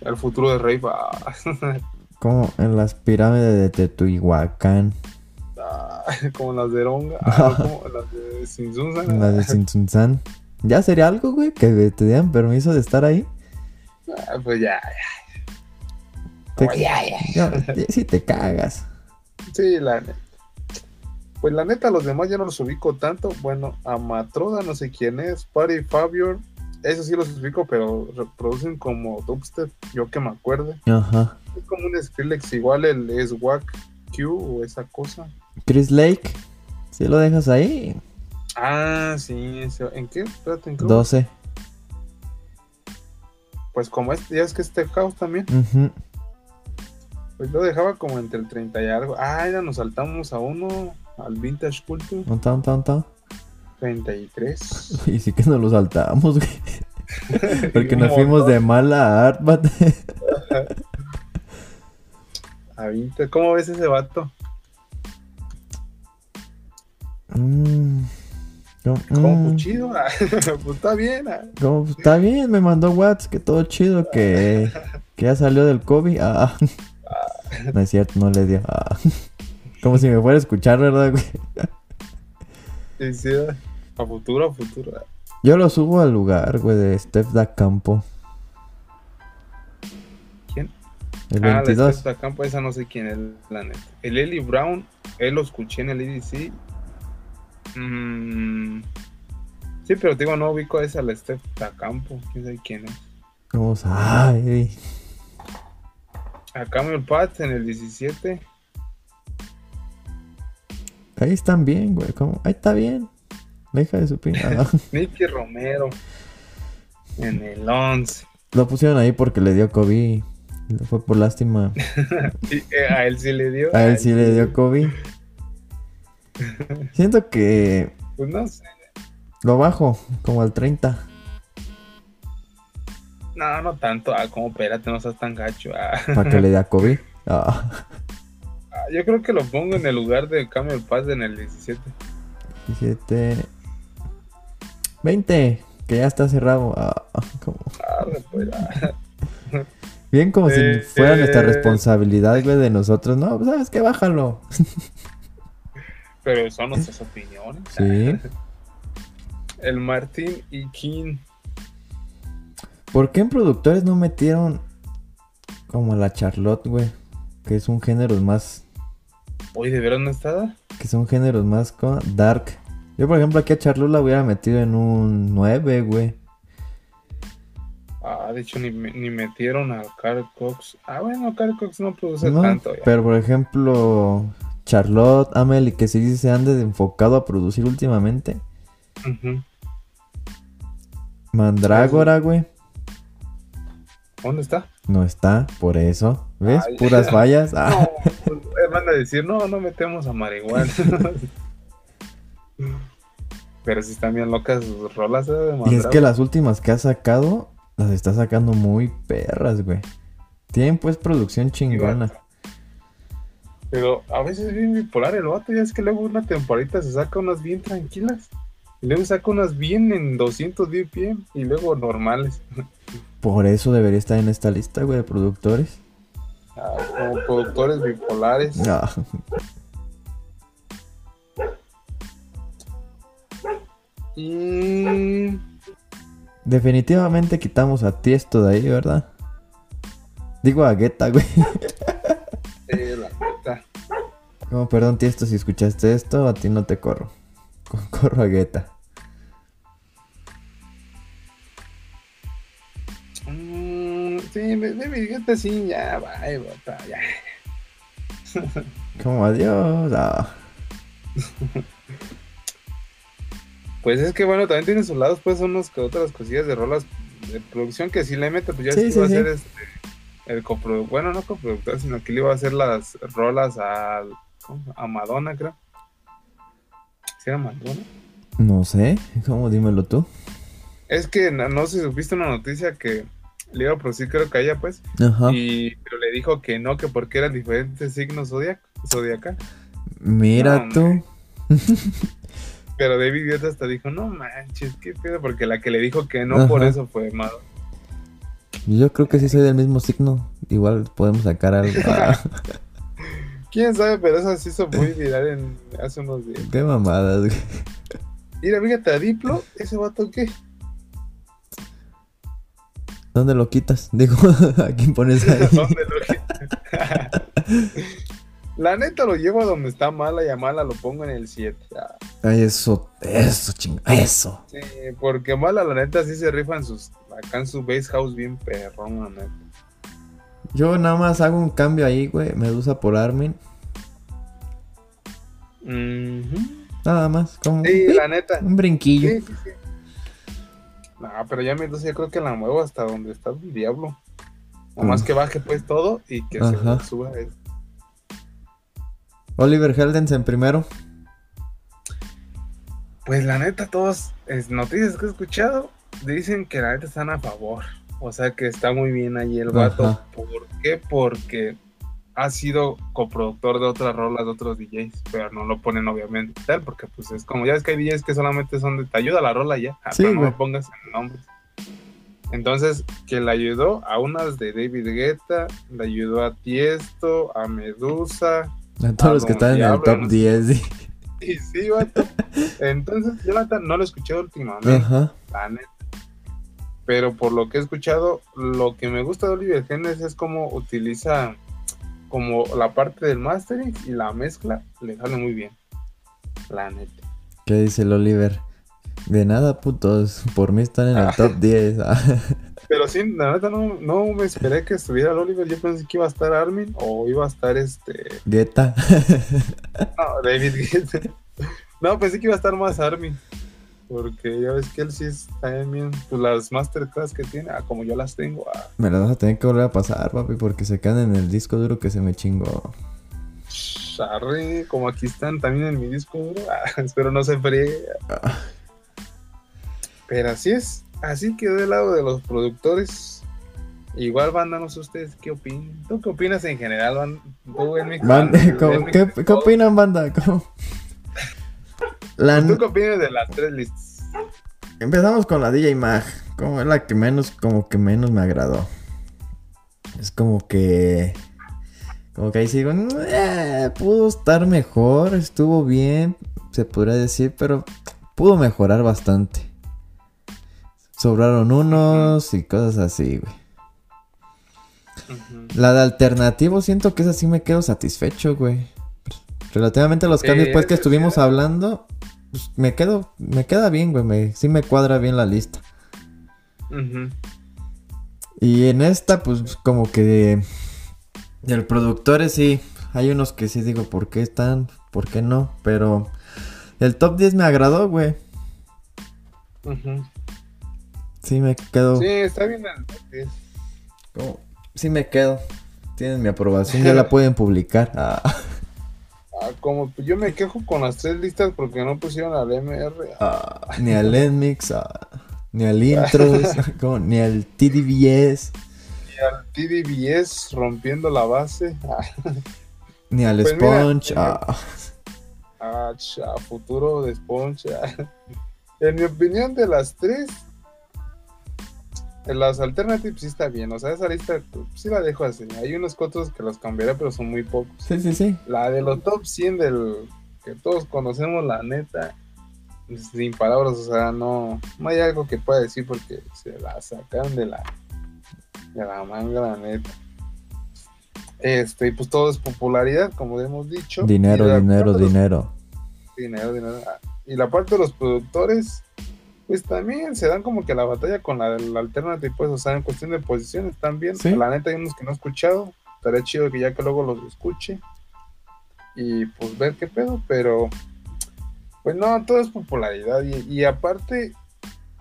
S1: El futuro de Rey va.
S2: Como en las pirámides de Teotihuacán.
S1: como las de Ronga. ah, como las de Sinsunza.
S2: Las de Sinsunzán. Ya sería algo, güey, que te dieran permiso de estar ahí.
S1: Ah, pues ya,
S2: Te-
S1: ya.
S2: Ya, sí te cagas.
S1: Sí, la neta. Pues la neta, los demás ya no los ubico tanto. Bueno, a Matroda, no sé quién es. Party Fabio, eso sí los ubico, pero reproducen como dubstep, yo que me acuerde.
S2: Ajá.
S1: Es como un Skrillex, igual el es Wack Q o esa cosa.
S2: Chris Lake. Si lo dejas ahí.
S1: Ah, sí, ¿en qué? Espérate, ¿en qué?
S2: 12.
S1: Pues como este, ya es que este House también. Pues lo dejaba como entre el 30 y algo. Ah, ya nos saltamos a uno, al Vintage Culture,
S2: Un ta, un ta, un ta.
S1: 33.
S2: Y sí que nos lo saltamos, güey. Porque nos fuimos de mala a Artbat.
S1: A 20. ¿Cómo ves ese vato?
S2: Mm. ¿Cómo? Mm.
S1: chido, ah, pues está bien. ah.
S2: Pues, Está bien, me mandó Watts, que todo chido, que, que ya salió del COVID. Ah. No es cierto, no le dio. Ah. Como si me fuera a escuchar, ¿verdad, güey?
S1: Sí, sí, a futuro, a futuro.
S2: Yo lo subo al lugar, güey, de Steph da Campo.
S1: ¿Quién?
S2: El
S1: Ah, la
S2: 22.
S1: Steph Campo, esa no sé quién es, la neta. El Eli Brown, él lo escuché en el EDC. Mm, sí, pero digo, no ubico a esa, la Steph da Campo. ¿Quién sabe quién es?
S2: Vamos a... Ay,
S1: A Camel Pat en el 17.
S2: Ahí están bien, güey. ¿Cómo? Ahí está bien. La hija de su. Ah.
S1: Nicky Romero en el 11.
S2: Lo pusieron ahí porque le dio COVID. Fue por lástima.
S1: Eh, a él sí le dio.
S2: A él sí le dio COVID. Siento que
S1: Pues no sé.
S2: lo bajo, como al 30.
S1: No, no tanto. Ah, como espérate, no seas tan gacho. Ah.
S2: Para que le dé COVID. Ah,
S1: Yo creo que lo pongo en el lugar de Camel Pass en el 17.
S2: 17. 20. Que ya está cerrado. Ah, como-
S1: Ah, pues, ah.
S2: Bien como si
S1: Eh,
S2: fuera
S1: eh.
S2: nuestra responsabilidad, güey, de nosotros. No, pues, sabes que bájalo.
S1: Pero son nuestras opiniones.
S2: Sí.
S1: El Martín y King.
S2: ¿Por qué en productores no metieron como la Charlotte, güey? Que es un género más.
S1: Oye, ¿de veras no está?
S2: Que son géneros más co- dark. Yo, por ejemplo, aquí a Charlotte la hubiera metido en un 9, güey.
S1: Ah, de hecho, ni, ni metieron a Carl Cox. Ah, bueno, Carl Cox no produce
S2: No,
S1: tanto. ya.
S2: pero por ejemplo, Charlotte, Amelie, que sí se han de- enfocado a producir últimamente.
S1: Ujú.
S2: Mandrágora, güey.
S1: ¿Dónde está?
S2: No está, por eso. ¿Ves?
S1: Ay.
S2: Puras fallas. Ah,
S1: No, pues, eh, van a decir, no, no metemos a marihuana. Pero sí están bien locas sus rolas. ¿eh? de
S2: Y es que las últimas que ha sacado, las está sacando muy perras, güey. Tienen pues producción chingona.
S1: Pero a veces es bien bipolar el vato. Ya es que luego una temporadita se saca unas bien tranquilas. Luego saca unas bien en 200 BPM. Y luego normales.
S2: Por eso debería estar en esta lista, güey, de productores.
S1: Ah, como productores bipolares.
S2: Ah,
S1: Y.
S2: definitivamente quitamos a Tiesto de ahí, ¿verdad? Digo a Guetta, güey.
S1: eh, la neta.
S2: Como, perdón, Tiesto, si escuchaste esto, a ti no te corro. Co- Corro a Guetta.
S1: Sí, mi Guetta sí, ya, bye, bota, ya.
S2: Como adiós. ah.
S1: Pues es que bueno, también tiene sus lados, pues, unos que otras cosillas de rolas de producción que si le mete, pues ya
S2: Sí,
S1: iba a ser este, el coproductor, bueno, no coproductor, sino que le iba a hacer las rolas ¿cómo? a Madonna, creo. ¿Sí era Madonna?
S2: No sé, ¿cómo? Dímelo tú.
S1: Es que no, no sé si supiste una noticia que le iba a producir, creo que ella, pues,
S2: Ajá.
S1: y pero le dijo que no, que porque eran diferentes signos zodiac, zodiacal.
S2: Mira
S1: No,
S2: tú.
S1: Pero David Guetta hasta dijo, no manches, qué pedo, porque la que le dijo que no por eso fue Madonna.
S2: Yo creo que sí soy del mismo signo. Igual podemos sacar algo.
S1: Quién sabe, pero eso se hizo muy viral en, hace unos días.
S2: qué mamadas, güey.
S1: Mira, fíjate, a Diplo, ese vato qué.
S2: ¿Dónde lo quitas? Digo, ¿a quién pones ahí?
S1: ¿Dónde lo La neta lo llevo a donde está mala y a mala lo pongo en el 7. Ah,
S2: Ay, eso, eso, chinga, eso.
S1: sí, porque mala la neta sí se rifan sus acá en su base house bien perrón, la neta.
S2: Yo nada más hago un cambio ahí, güey. Medusa por Armin.
S1: Ujú.
S2: Nada más, como
S1: Sí, la neta.
S2: un brinquillo.
S1: Sí, sí, sí. No, pero ya me entonces yo creo que la muevo hasta donde está el diablo. Nomás
S2: Uf.
S1: que baje pues todo y que
S2: Ajá.
S1: se suba eso.
S2: Oliver Heldensen primero.
S1: Pues la neta, todas es, noticias que he escuchado dicen que la neta están a favor. O sea que está muy bien ahí el vato.
S2: Ajá.
S1: ¿Por qué? Porque ha sido coproductor de otras rolas de otros DJs, pero no lo ponen obviamente tal, porque pues es como, ya ves que hay DJs que solamente son de te ayuda la rola ya,
S2: Sí,
S1: no me pongas en nombres. Entonces, que le ayudó a unas de David Guetta, le ayudó a Tiesto, a Medusa,
S2: A todos los que están en el top
S1: ¿no?
S2: 10. sí.
S1: y sí, vato. Entonces, neta no lo escuché últimamente
S2: Ajá.
S1: la neta. Pero por lo que he escuchado, lo que me gusta de Oliver Genes es cómo utiliza como la parte del mastering y la mezcla le sale muy bien. La neta.
S2: ¿Qué dice el Oliver? De nada, putos. Por mí están en el
S1: Ah.
S2: top 10. ah.
S1: Pero sí, la neta no, no me esperé que estuviera el Oliver. Yo pensé que iba a estar Armin o iba a estar este.
S2: Guetta.
S1: No, David Guetta. No, pensé que iba a estar más Armin. Porque ya ves que él sí está bien. Pues las masterclass que tiene, ah, como yo las tengo, ah,
S2: Me las vas a tener que volver a pasar, papi, porque se quedan en el disco duro que se me chingó.
S1: Arre, como aquí están también en mi disco duro. Ah, espero no se friegue. Pero así es. Así quedó del lado de los productores. Igual, banda, no sé ustedes qué opinan. ¿Tú qué opinas en general, Ban- tú, en mi
S2: Ban-
S1: en
S2: ¿cómo-
S1: mi-
S2: ¿Qué, qué opinan, banda? ¿Cómo? La-
S1: ¿Tú qué opinas de las tres listas?
S2: Empezamos con la DJ Mag. Como es la que menos, como que menos me agradó. Es como que. Como que ahí sigo. "Eh, pudo estar mejor. Estuvo bien. Se podría decir. Pero pudo mejorar bastante. Sobraron unos y cosas así, güey. La de alternativo siento que esa sí me quedo satisfecho, güey. Relativamente a los cambios pues que
S1: ese sí
S2: estuvimos hablando, pues, me quedo, me queda bien, güey. Me, sí me cuadra bien la lista.
S1: Ujú.
S2: Y en esta, pues como que del productores sí, hay unos que sí digo por qué están, por qué no, pero el top 10 me agradó, güey.
S1: Ujú.
S2: Sí me quedo,
S1: Sí, está bien. el top 10.
S2: como- sí me quedo. Tienen mi aprobación, ya la pueden publicar. Ah,
S1: Ah, como yo me quejo con las tres listas porque no pusieron al MR.
S2: Ah, ni al Enmix, ah, ni al Intros, como, ni al TDBS.
S1: Ni al TDBS rompiendo la base.
S2: ni al
S1: Pues
S2: Sponge.
S1: mira.
S2: ah.
S1: Ah, cha, futuro de Sponge. En mi opinión, de las tres, las alternatives sí está bien. O sea, esa lista pues, sí la dejo así. Hay unos cuantos que los cambiaré, pero son muy pocos.
S2: Sí, sí, sí.
S1: La de los top 100 del que todos conocemos, la neta, sin palabras, o sea, no, no hay algo que pueda decir porque se la sacaron de la, de la manga, la neta. Este, y pues todo es popularidad, como hemos dicho.
S2: Dinero, dinero,
S1: los-
S2: dinero.
S1: dinero, dinero. Ah, Y la parte de los productores, pues también se dan como que la batalla con la del alternative, pues, o sea, en cuestión de posiciones también.
S2: Sí.
S1: La neta hay unos que no he escuchado, estaría chido que ya que luego los escuche y pues ver qué pedo, pero pues no, todo es popularidad y, y aparte,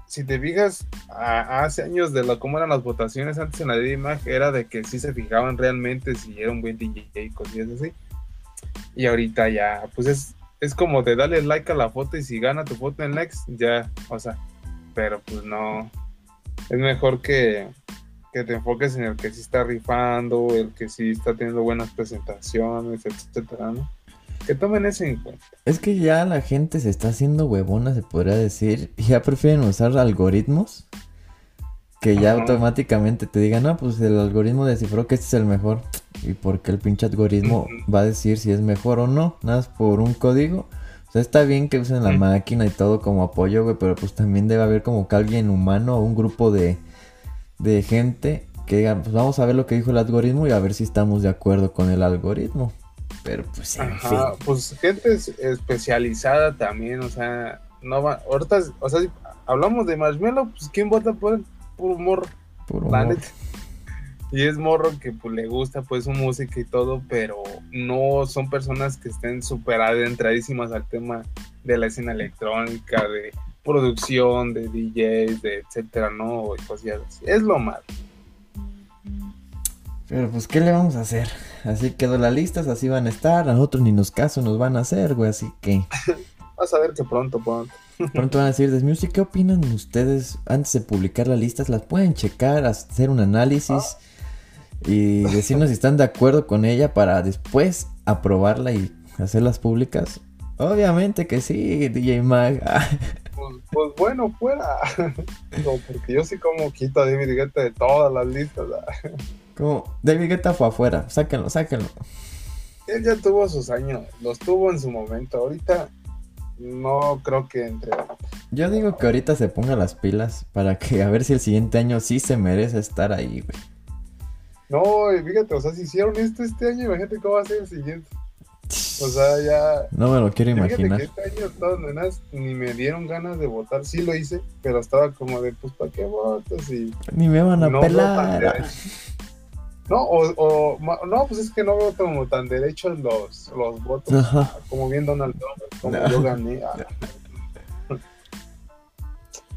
S1: si te fijas, a- hace años de lo, cómo eran las votaciones antes en la DMAG, era de que sí se fijaban realmente si era un buen DJ y cosillas así. Y ahorita ya, pues es, es como de darle like a la foto y si gana tu foto en likes, ya, o sea, pero pues no, es mejor que, que te enfoques en el que sí está rifando, el que sí está teniendo buenas presentaciones, etcétera, ¿no? Que tomen eso en cuenta.
S2: Es que ya la gente se está haciendo huevona, se podría decir. Ya prefieren usar algoritmos que ya
S1: Ajá.
S2: automáticamente te digan, no, pues el algoritmo descifró que este es el mejor. ¿Y porque el pinche algoritmo va a decir si es mejor o no? Nada más por un código. O sea, está bien que usen la máquina y todo como apoyo, güey, pero pues también debe haber como que alguien humano o un grupo de, de gente que digan, pues vamos a ver lo que dijo el algoritmo y a ver si estamos de acuerdo con el algoritmo. Pero pues en fin.
S1: Ajá, pues gente es- especializada también, o sea, no va, ahorita, o sea, si hablamos de Marshmello, pues ¿quién vota por él? Puro morro,
S2: Puro
S1: la
S2: humor.
S1: neta. Y es morro que pues le gusta pues su música y todo, pero no son personas que estén súper adentradísimas al tema de la escena electrónica, de producción, de DJs, de etcétera, ¿no? Y cosillas así. Es lo malo.
S2: Pero pues, ¿qué le vamos a hacer? Así quedó la lista, así van a estar. A nosotros ni nos caso nos van a hacer, güey. Así que
S1: Vas a ver que pronto, pronto.
S2: pronto van a decir, Music, ¿qué opinan ustedes antes de publicar las listas? Las pueden checar, hacer un análisis y decirnos si están de acuerdo con ella para después aprobarla y hacerlas públicas. Obviamente que sí, DJ Mag.
S1: Pues, pues bueno, fuera. No, porque yo sí como quito a David Guetta de todas las listas. ah.
S2: Como David Guetta fue afuera, sáquenlo, sáquenlo.
S1: Él ya tuvo sus años, los tuvo en su momento. Ahorita no creo que entre.
S2: Yo digo que ahorita se ponga las pilas para que a ver si el siguiente año sí se merece estar ahí, güey.
S1: No, y fíjate, o sea, si hicieron esto este año, imagínate cómo va a ser el siguiente. O sea, ya.
S2: No me lo quiero imaginar.
S1: que este año todas nenas ni me dieron ganas de votar. Sí lo hice, pero estaba como de, pues, ¿para qué votas? Y
S2: Ni me van a
S1: no
S2: pelar.
S1: No, o, o- no, pues es que no veo como tan derechos los, los votos.
S2: Ajá.
S1: como bien Donald Trump, como
S2: No.
S1: yo gané. ah.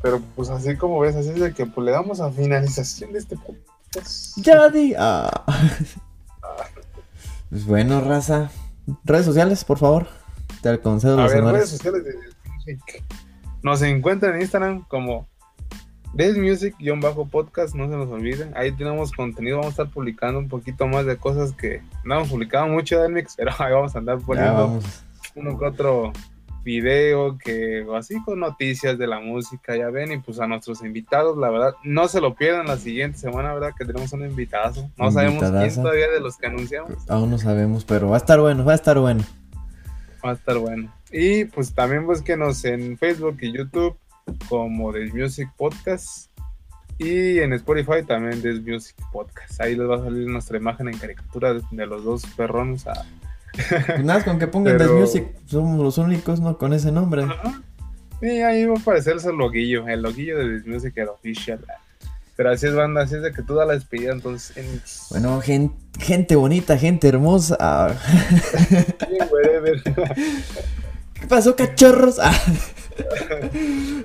S1: Pero pues así como ves, así es de que pues, le damos a finalización de este podcast.
S2: Ya di. ah. Pues bueno, raza. Redes sociales, por favor. Te concedo
S1: A
S2: los
S1: ver, redes sociales de. Nos encuentran en Instagram como Death Music-podcast, no se nos olviden. Ahí tenemos contenido, vamos a estar publicando un poquito más de cosas que no hemos publicado mucho de Mix, pero ahí vamos a andar poniendo uno que otro video que así con noticias de la música, ya ven, y pues a nuestros invitados, la verdad, no se lo pierdan la siguiente semana, ¿verdad? Que tenemos un invitadazo. No sabemos quién todavía de los que anunciamos.
S2: Aún no sabemos, pero va a estar bueno, va a estar bueno.
S1: Va a estar bueno. Y pues también búsquenos en Facebook y YouTube como The Music Podcast. Y en Spotify también The Music Podcast. Ahí les va a salir nuestra imagen en caricatura de, los dos perrones. a-
S2: Pues nada, con que pongan
S1: Pero-
S2: Death Music, somos los únicos, ¿no? Con ese nombre.
S1: Y ahí va a aparecer el loguillo, el loguillo de The Music, el official. Pero así es, banda, así es de que tú da la despedida, entonces. En...
S2: Bueno, gen- gente bonita, gente hermosa.
S1: Wherever.
S2: ¿Qué pasó, cachorros? Ah.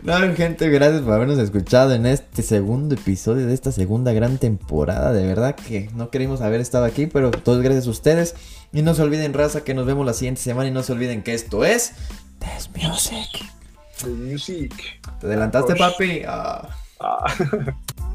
S2: no, gente, gracias por habernos escuchado en este segundo episodio de esta segunda gran temporada. De verdad que no queríamos haber estado aquí, pero todos gracias a ustedes. Y no se olviden, raza, que nos vemos la siguiente semana. Y no se olviden que esto es Test Music.
S1: The music.
S2: ¿Te adelantaste, papi? Ah.
S1: Ah.